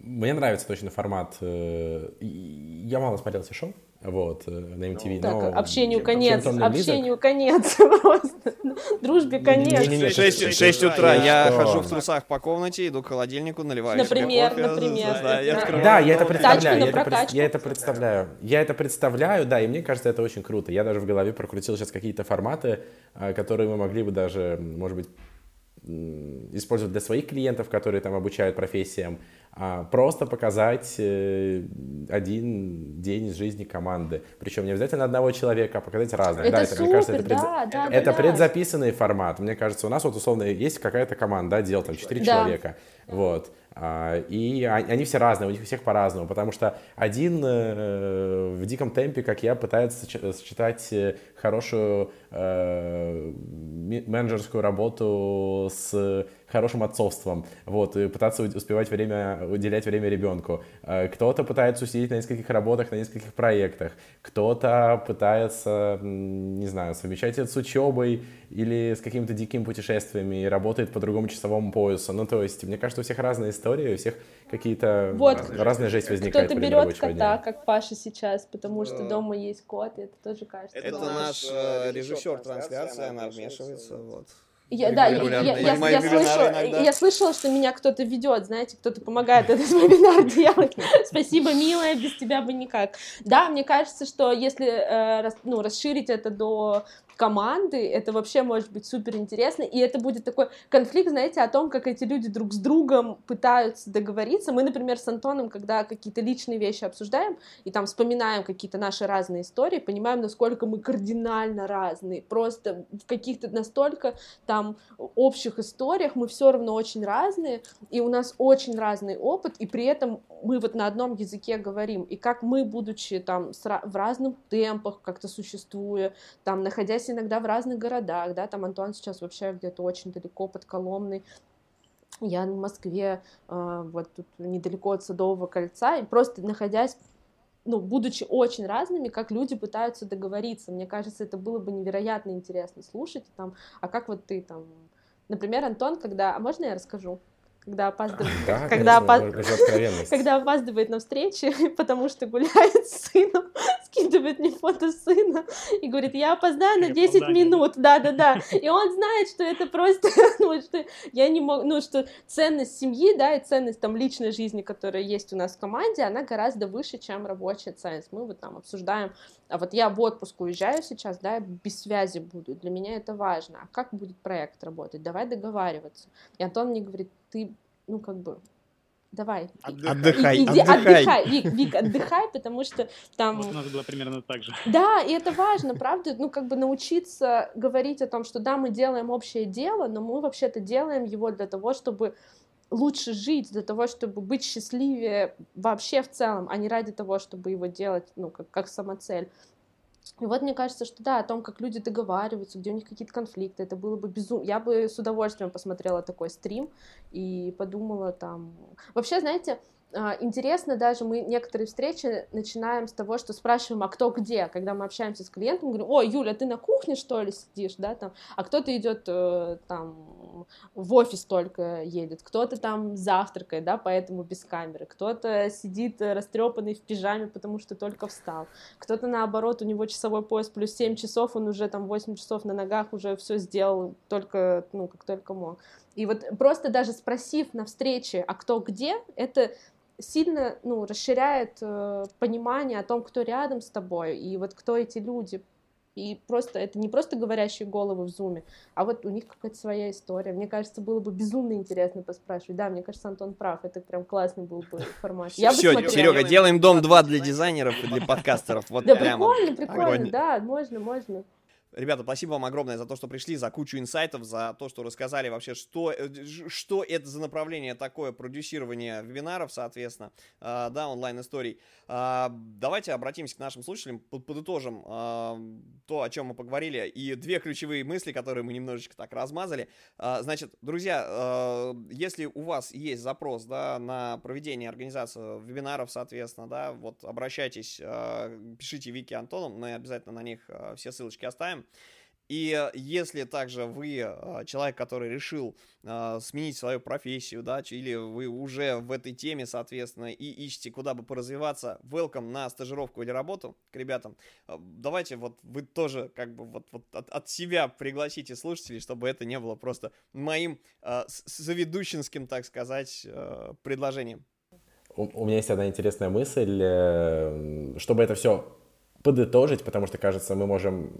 Мне нравится точно формат. Э, я мало смотрел все шоу, вот, э, на MTV. Так, но общению чем- конец, общению конец просто. Дружбе конец. Не-не-не, 6, что- утра, я что? хожу в трусах по комнате, иду к холодильнику, наливаю себе Например, кофе, например, да, я да. открываю Да, я это представляю. Я это, я это представляю. Я это представляю, да, и мне кажется, это очень круто. Я даже в голове прокрутил сейчас какие-то форматы, а, которые мы могли бы даже, может быть, использовать для своих клиентов, которые там обучают профессиям, а, просто показать э, один день из жизни команды. Причем не обязательно одного человека, а показать разных. Это да, это, мне кажется, супер, это, предза- да, да, да, это да. предзаписанный формат. Мне кажется, у нас вот условно есть какая-то команда, да, дел там 4 Да. человека. Вот. А, И о- они все разные, у них у всех по-разному, потому что один э, в диком темпе, как я, пытается соч- сочетать э, хорошую менеджерскую работу с хорошим отцовством, вот, и пытаться успевать время, уделять время ребенку. Э, Кто-то пытается усидеть на нескольких работах, на нескольких проектах, кто-то пытается, не знаю, совмещать это с учебой или с какими-то дикими путешествиями и работает по другому часовому поясу. Ну, то есть, мне кажется, у всех разные истории, у всех какие-то Вот. раз- разная жизнь возникает Кто-то берет кота, дня. как Паша сейчас, потому что дома есть кот, и это тоже кажется. Это наш э, режиссер трансляции, она вмешивается, вот. Я, да, я, я, я- я слышала, я слышала, что меня кто-то ведет, знаете, кто-то помогает этот вебинар делать. Спасибо, милая, без тебя бы никак. Да, мне кажется, что если э, рас- ну, расширить это до команды, это вообще может быть супер интересно, и это будет такой конфликт, знаете, о том, как эти люди друг с другом пытаются договориться. Мы, например, с Антоном, когда какие-то личные вещи обсуждаем, и там вспоминаем какие-то наши разные истории, понимаем, насколько мы кардинально разные, просто в каких-то настолько там общих историях мы все равно очень разные, и у нас очень разный опыт, и при этом мы вот на одном языке говорим, и как мы, будучи там в разных темпах как-то существуя, там, находясь иногда в разных городах, да, там Антон сейчас вообще где-то очень далеко под Коломной, я в Москве, э, вот тут недалеко от Садового кольца, и просто находясь ну, будучи очень разными, как люди пытаются договориться. Мне кажется, это было бы невероятно интересно слушать. Там, а как вот ты там... Например, Антон, когда... А можно я расскажу? Когда опаздывает... Да, когда, конечно, опа- можно же откровенность. когда опаздывает на встречи, потому что гуляет с сыном, скидывает мне фото сына и говорит, я опоздаю на Как 10 опоздание, минут, да-да-да. И он знает, что это просто, ну, что я не могу, ну, что ценность семьи, да, и ценность там личной жизни, которая есть у нас в команде, она гораздо выше, чем рабочая ценность. Мы вот там обсуждаем, а вот я в отпуск уезжаю сейчас, да, без связи буду, для меня это важно. А как будет проект работать? Давай договариваться. И Антон мне говорит, ты, ну, как бы, давай, Отдыхай, Иди, отдыхай. отдыхай, Вик, Вик, отдыхай, потому что там... Вот у нас было примерно так же. Да, и это важно, правда, ну, как бы научиться говорить о том, что да, мы делаем общее дело, но мы вообще-то делаем его для того, чтобы лучше жить, для того, чтобы быть счастливее вообще в целом, а не ради того, чтобы его делать, ну, как, как самоцель. И вот мне кажется, что да, о том, как люди договариваются, где у них какие-то конфликты, это было бы безумно. Я бы с удовольствием посмотрела такой стрим и подумала там... Вообще, знаете, интересно даже, мы некоторые встречи начинаем с того, что спрашиваем, а кто где, когда мы общаемся с клиентом, говорим, ой, Юля, ты на кухне, что ли, сидишь, да, там, а кто-то идет э, там в офис только едет, кто-то там завтракает, да, поэтому без камеры, кто-то сидит растрепанный в пижаме, потому что только встал, кто-то наоборот, у него часовой пояс плюс 7 часов, он уже там 8 часов на ногах уже все сделал только, ну, как только мог. И вот просто даже спросив на встрече, а кто где, это сильно ну, расширяет э, понимание о том, кто рядом с тобой, и вот кто эти люди. И просто это не просто говорящие головы в зуме, а вот у них какая-то своя история. Мне кажется, было бы безумно интересно поспрашивать. Да, мне кажется, Антон прав. Это прям классный был бы формат. Я бы Все, смотрела. Серега, делаем дом 2 для дизайнеров и для подкастеров. Вот Да, прямо. прикольно, прикольно, Огонь. да, можно, можно. Ребята, спасибо вам огромное за то, что пришли, за кучу инсайтов, за то, что рассказали вообще, что, э, что это за направление такое продюсирование вебинаров, соответственно, а, да, онлайн-историй. А, Давайте обратимся к нашим слушателям, под- подытожим а, то, о чем мы поговорили, и две ключевые мысли, которые мы немножечко так размазали. А, Значит, друзья, а, если у вас есть запрос, да, на проведение организации вебинаров, соответственно, да, вот обращайтесь, пишите Вики Антоном, мы обязательно на них все ссылочки оставим. И если также вы а, человек, который решил а, сменить свою профессию, да, или вы уже в этой теме, соответственно, и ищете, куда бы поразвиваться, welcome на стажировку или работу к ребятам. А, давайте вот вы тоже как бы вот, вот от, от себя пригласите слушателей, чтобы это не было просто моим а, заведущинским, так сказать, предложением. У, у меня есть одна интересная мысль, э, чтобы это все подытожить, потому что, кажется, мы можем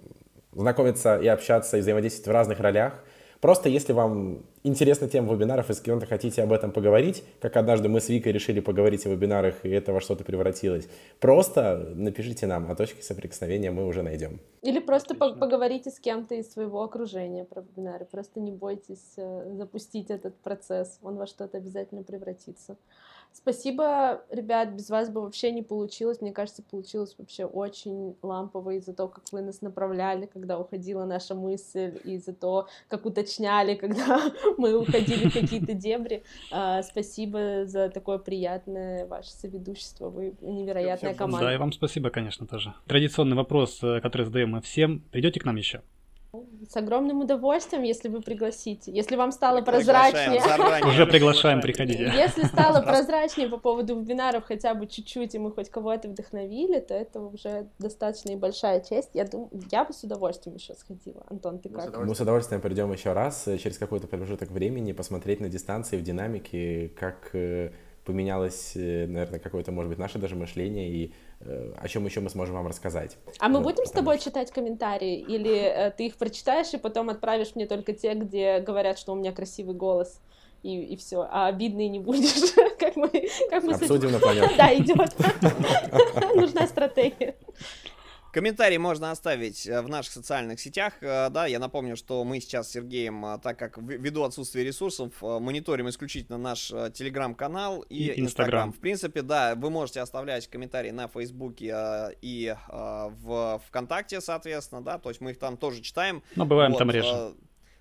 знакомиться и общаться и взаимодействовать в разных ролях. Просто если вам интересна тема вебинаров и с кем-то хотите об этом поговорить, как однажды мы с Викой решили поговорить о вебинарах, и это во что-то превратилось, просто напишите нам, а точки соприкосновения мы уже найдем. Или просто по поговорите с кем-то из своего окружения про вебинары. Просто не бойтесь э, запустить этот процесс, он во что-то обязательно превратится. Спасибо, ребят, без вас бы вообще не получилось. Мне кажется, получилось вообще очень лампово из-за того, как вы нас направляли, когда уходила наша мысль, и за то, как уточняли, когда мы уходили в какие-то дебри. А, спасибо за такое приятное ваше соведущество. Вы невероятная команда. Да, и вам спасибо, конечно, тоже. Традиционный вопрос, э, который задаем мы всем. Придете к нам еще? С огромным удовольствием, если вы пригласите. Если вам стало прозрачнее... Уже приглашаем, приходите. Если стало прозрачнее по поводу вебинаров хотя бы чуть-чуть, и мы хоть кого-то вдохновили, то это уже достаточно и большая честь. Я думаю, я бы с удовольствием еще сходила. Антон, ты как? Мы с удовольствием придем еще раз э, через какой-то промежуток времени, посмотреть на дистанции, в динамике, как э, поменялось, э, наверное, какое-то, может быть, наше даже мышление и о чем еще мы сможем вам рассказать. А мы будем с тобой читать комментарии, или э, ты их прочитаешь и потом отправишь мне только те, где говорят, что у меня красивый голос? и, и все, а обидный не будешь, как мы, как мы Обсудим на планете. Да, идет. Нужна стратегия. Комментарии можно оставить э, в наших социальных сетях. Э, да, я напомню, что мы сейчас с Сергеем, э, так как ввиду отсутствия ресурсов, мониторим исключительно наш телеграм-канал и инстаграм. В принципе, да, вы можете оставлять комментарии на Фейсбуке и в ВКонтакте, соответственно, да, то есть мы их там тоже читаем. Но бываем вот, там реже.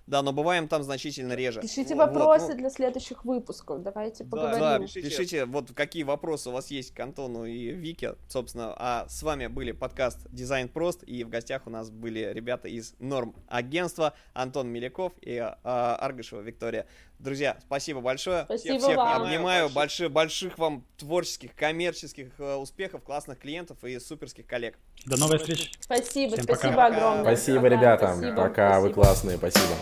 Да, но бываем там значительно реже. Пишите вот, вопросы вот, ну... для следующих выпусков. Давайте да, поговорим. Да, пишите. пишите, вот какие вопросы у вас есть к Антону и Вике, собственно. А с вами были подкаст Дизайн Прост, и в гостях у нас были ребята из Норм агентства Антон Миляков и а, Аргашева Виктория. Друзья, спасибо большое. Спасибо всех, всех вам. обнимаю. Больших, больших вам творческих, коммерческих э, успехов, класкных клиентов и суперских коллег. До новых встреч. Спасибо, Всем спасибо пока. огромное. Спасибо, ребята. Спасибо, пока, спасибо. вы классные, спасибо.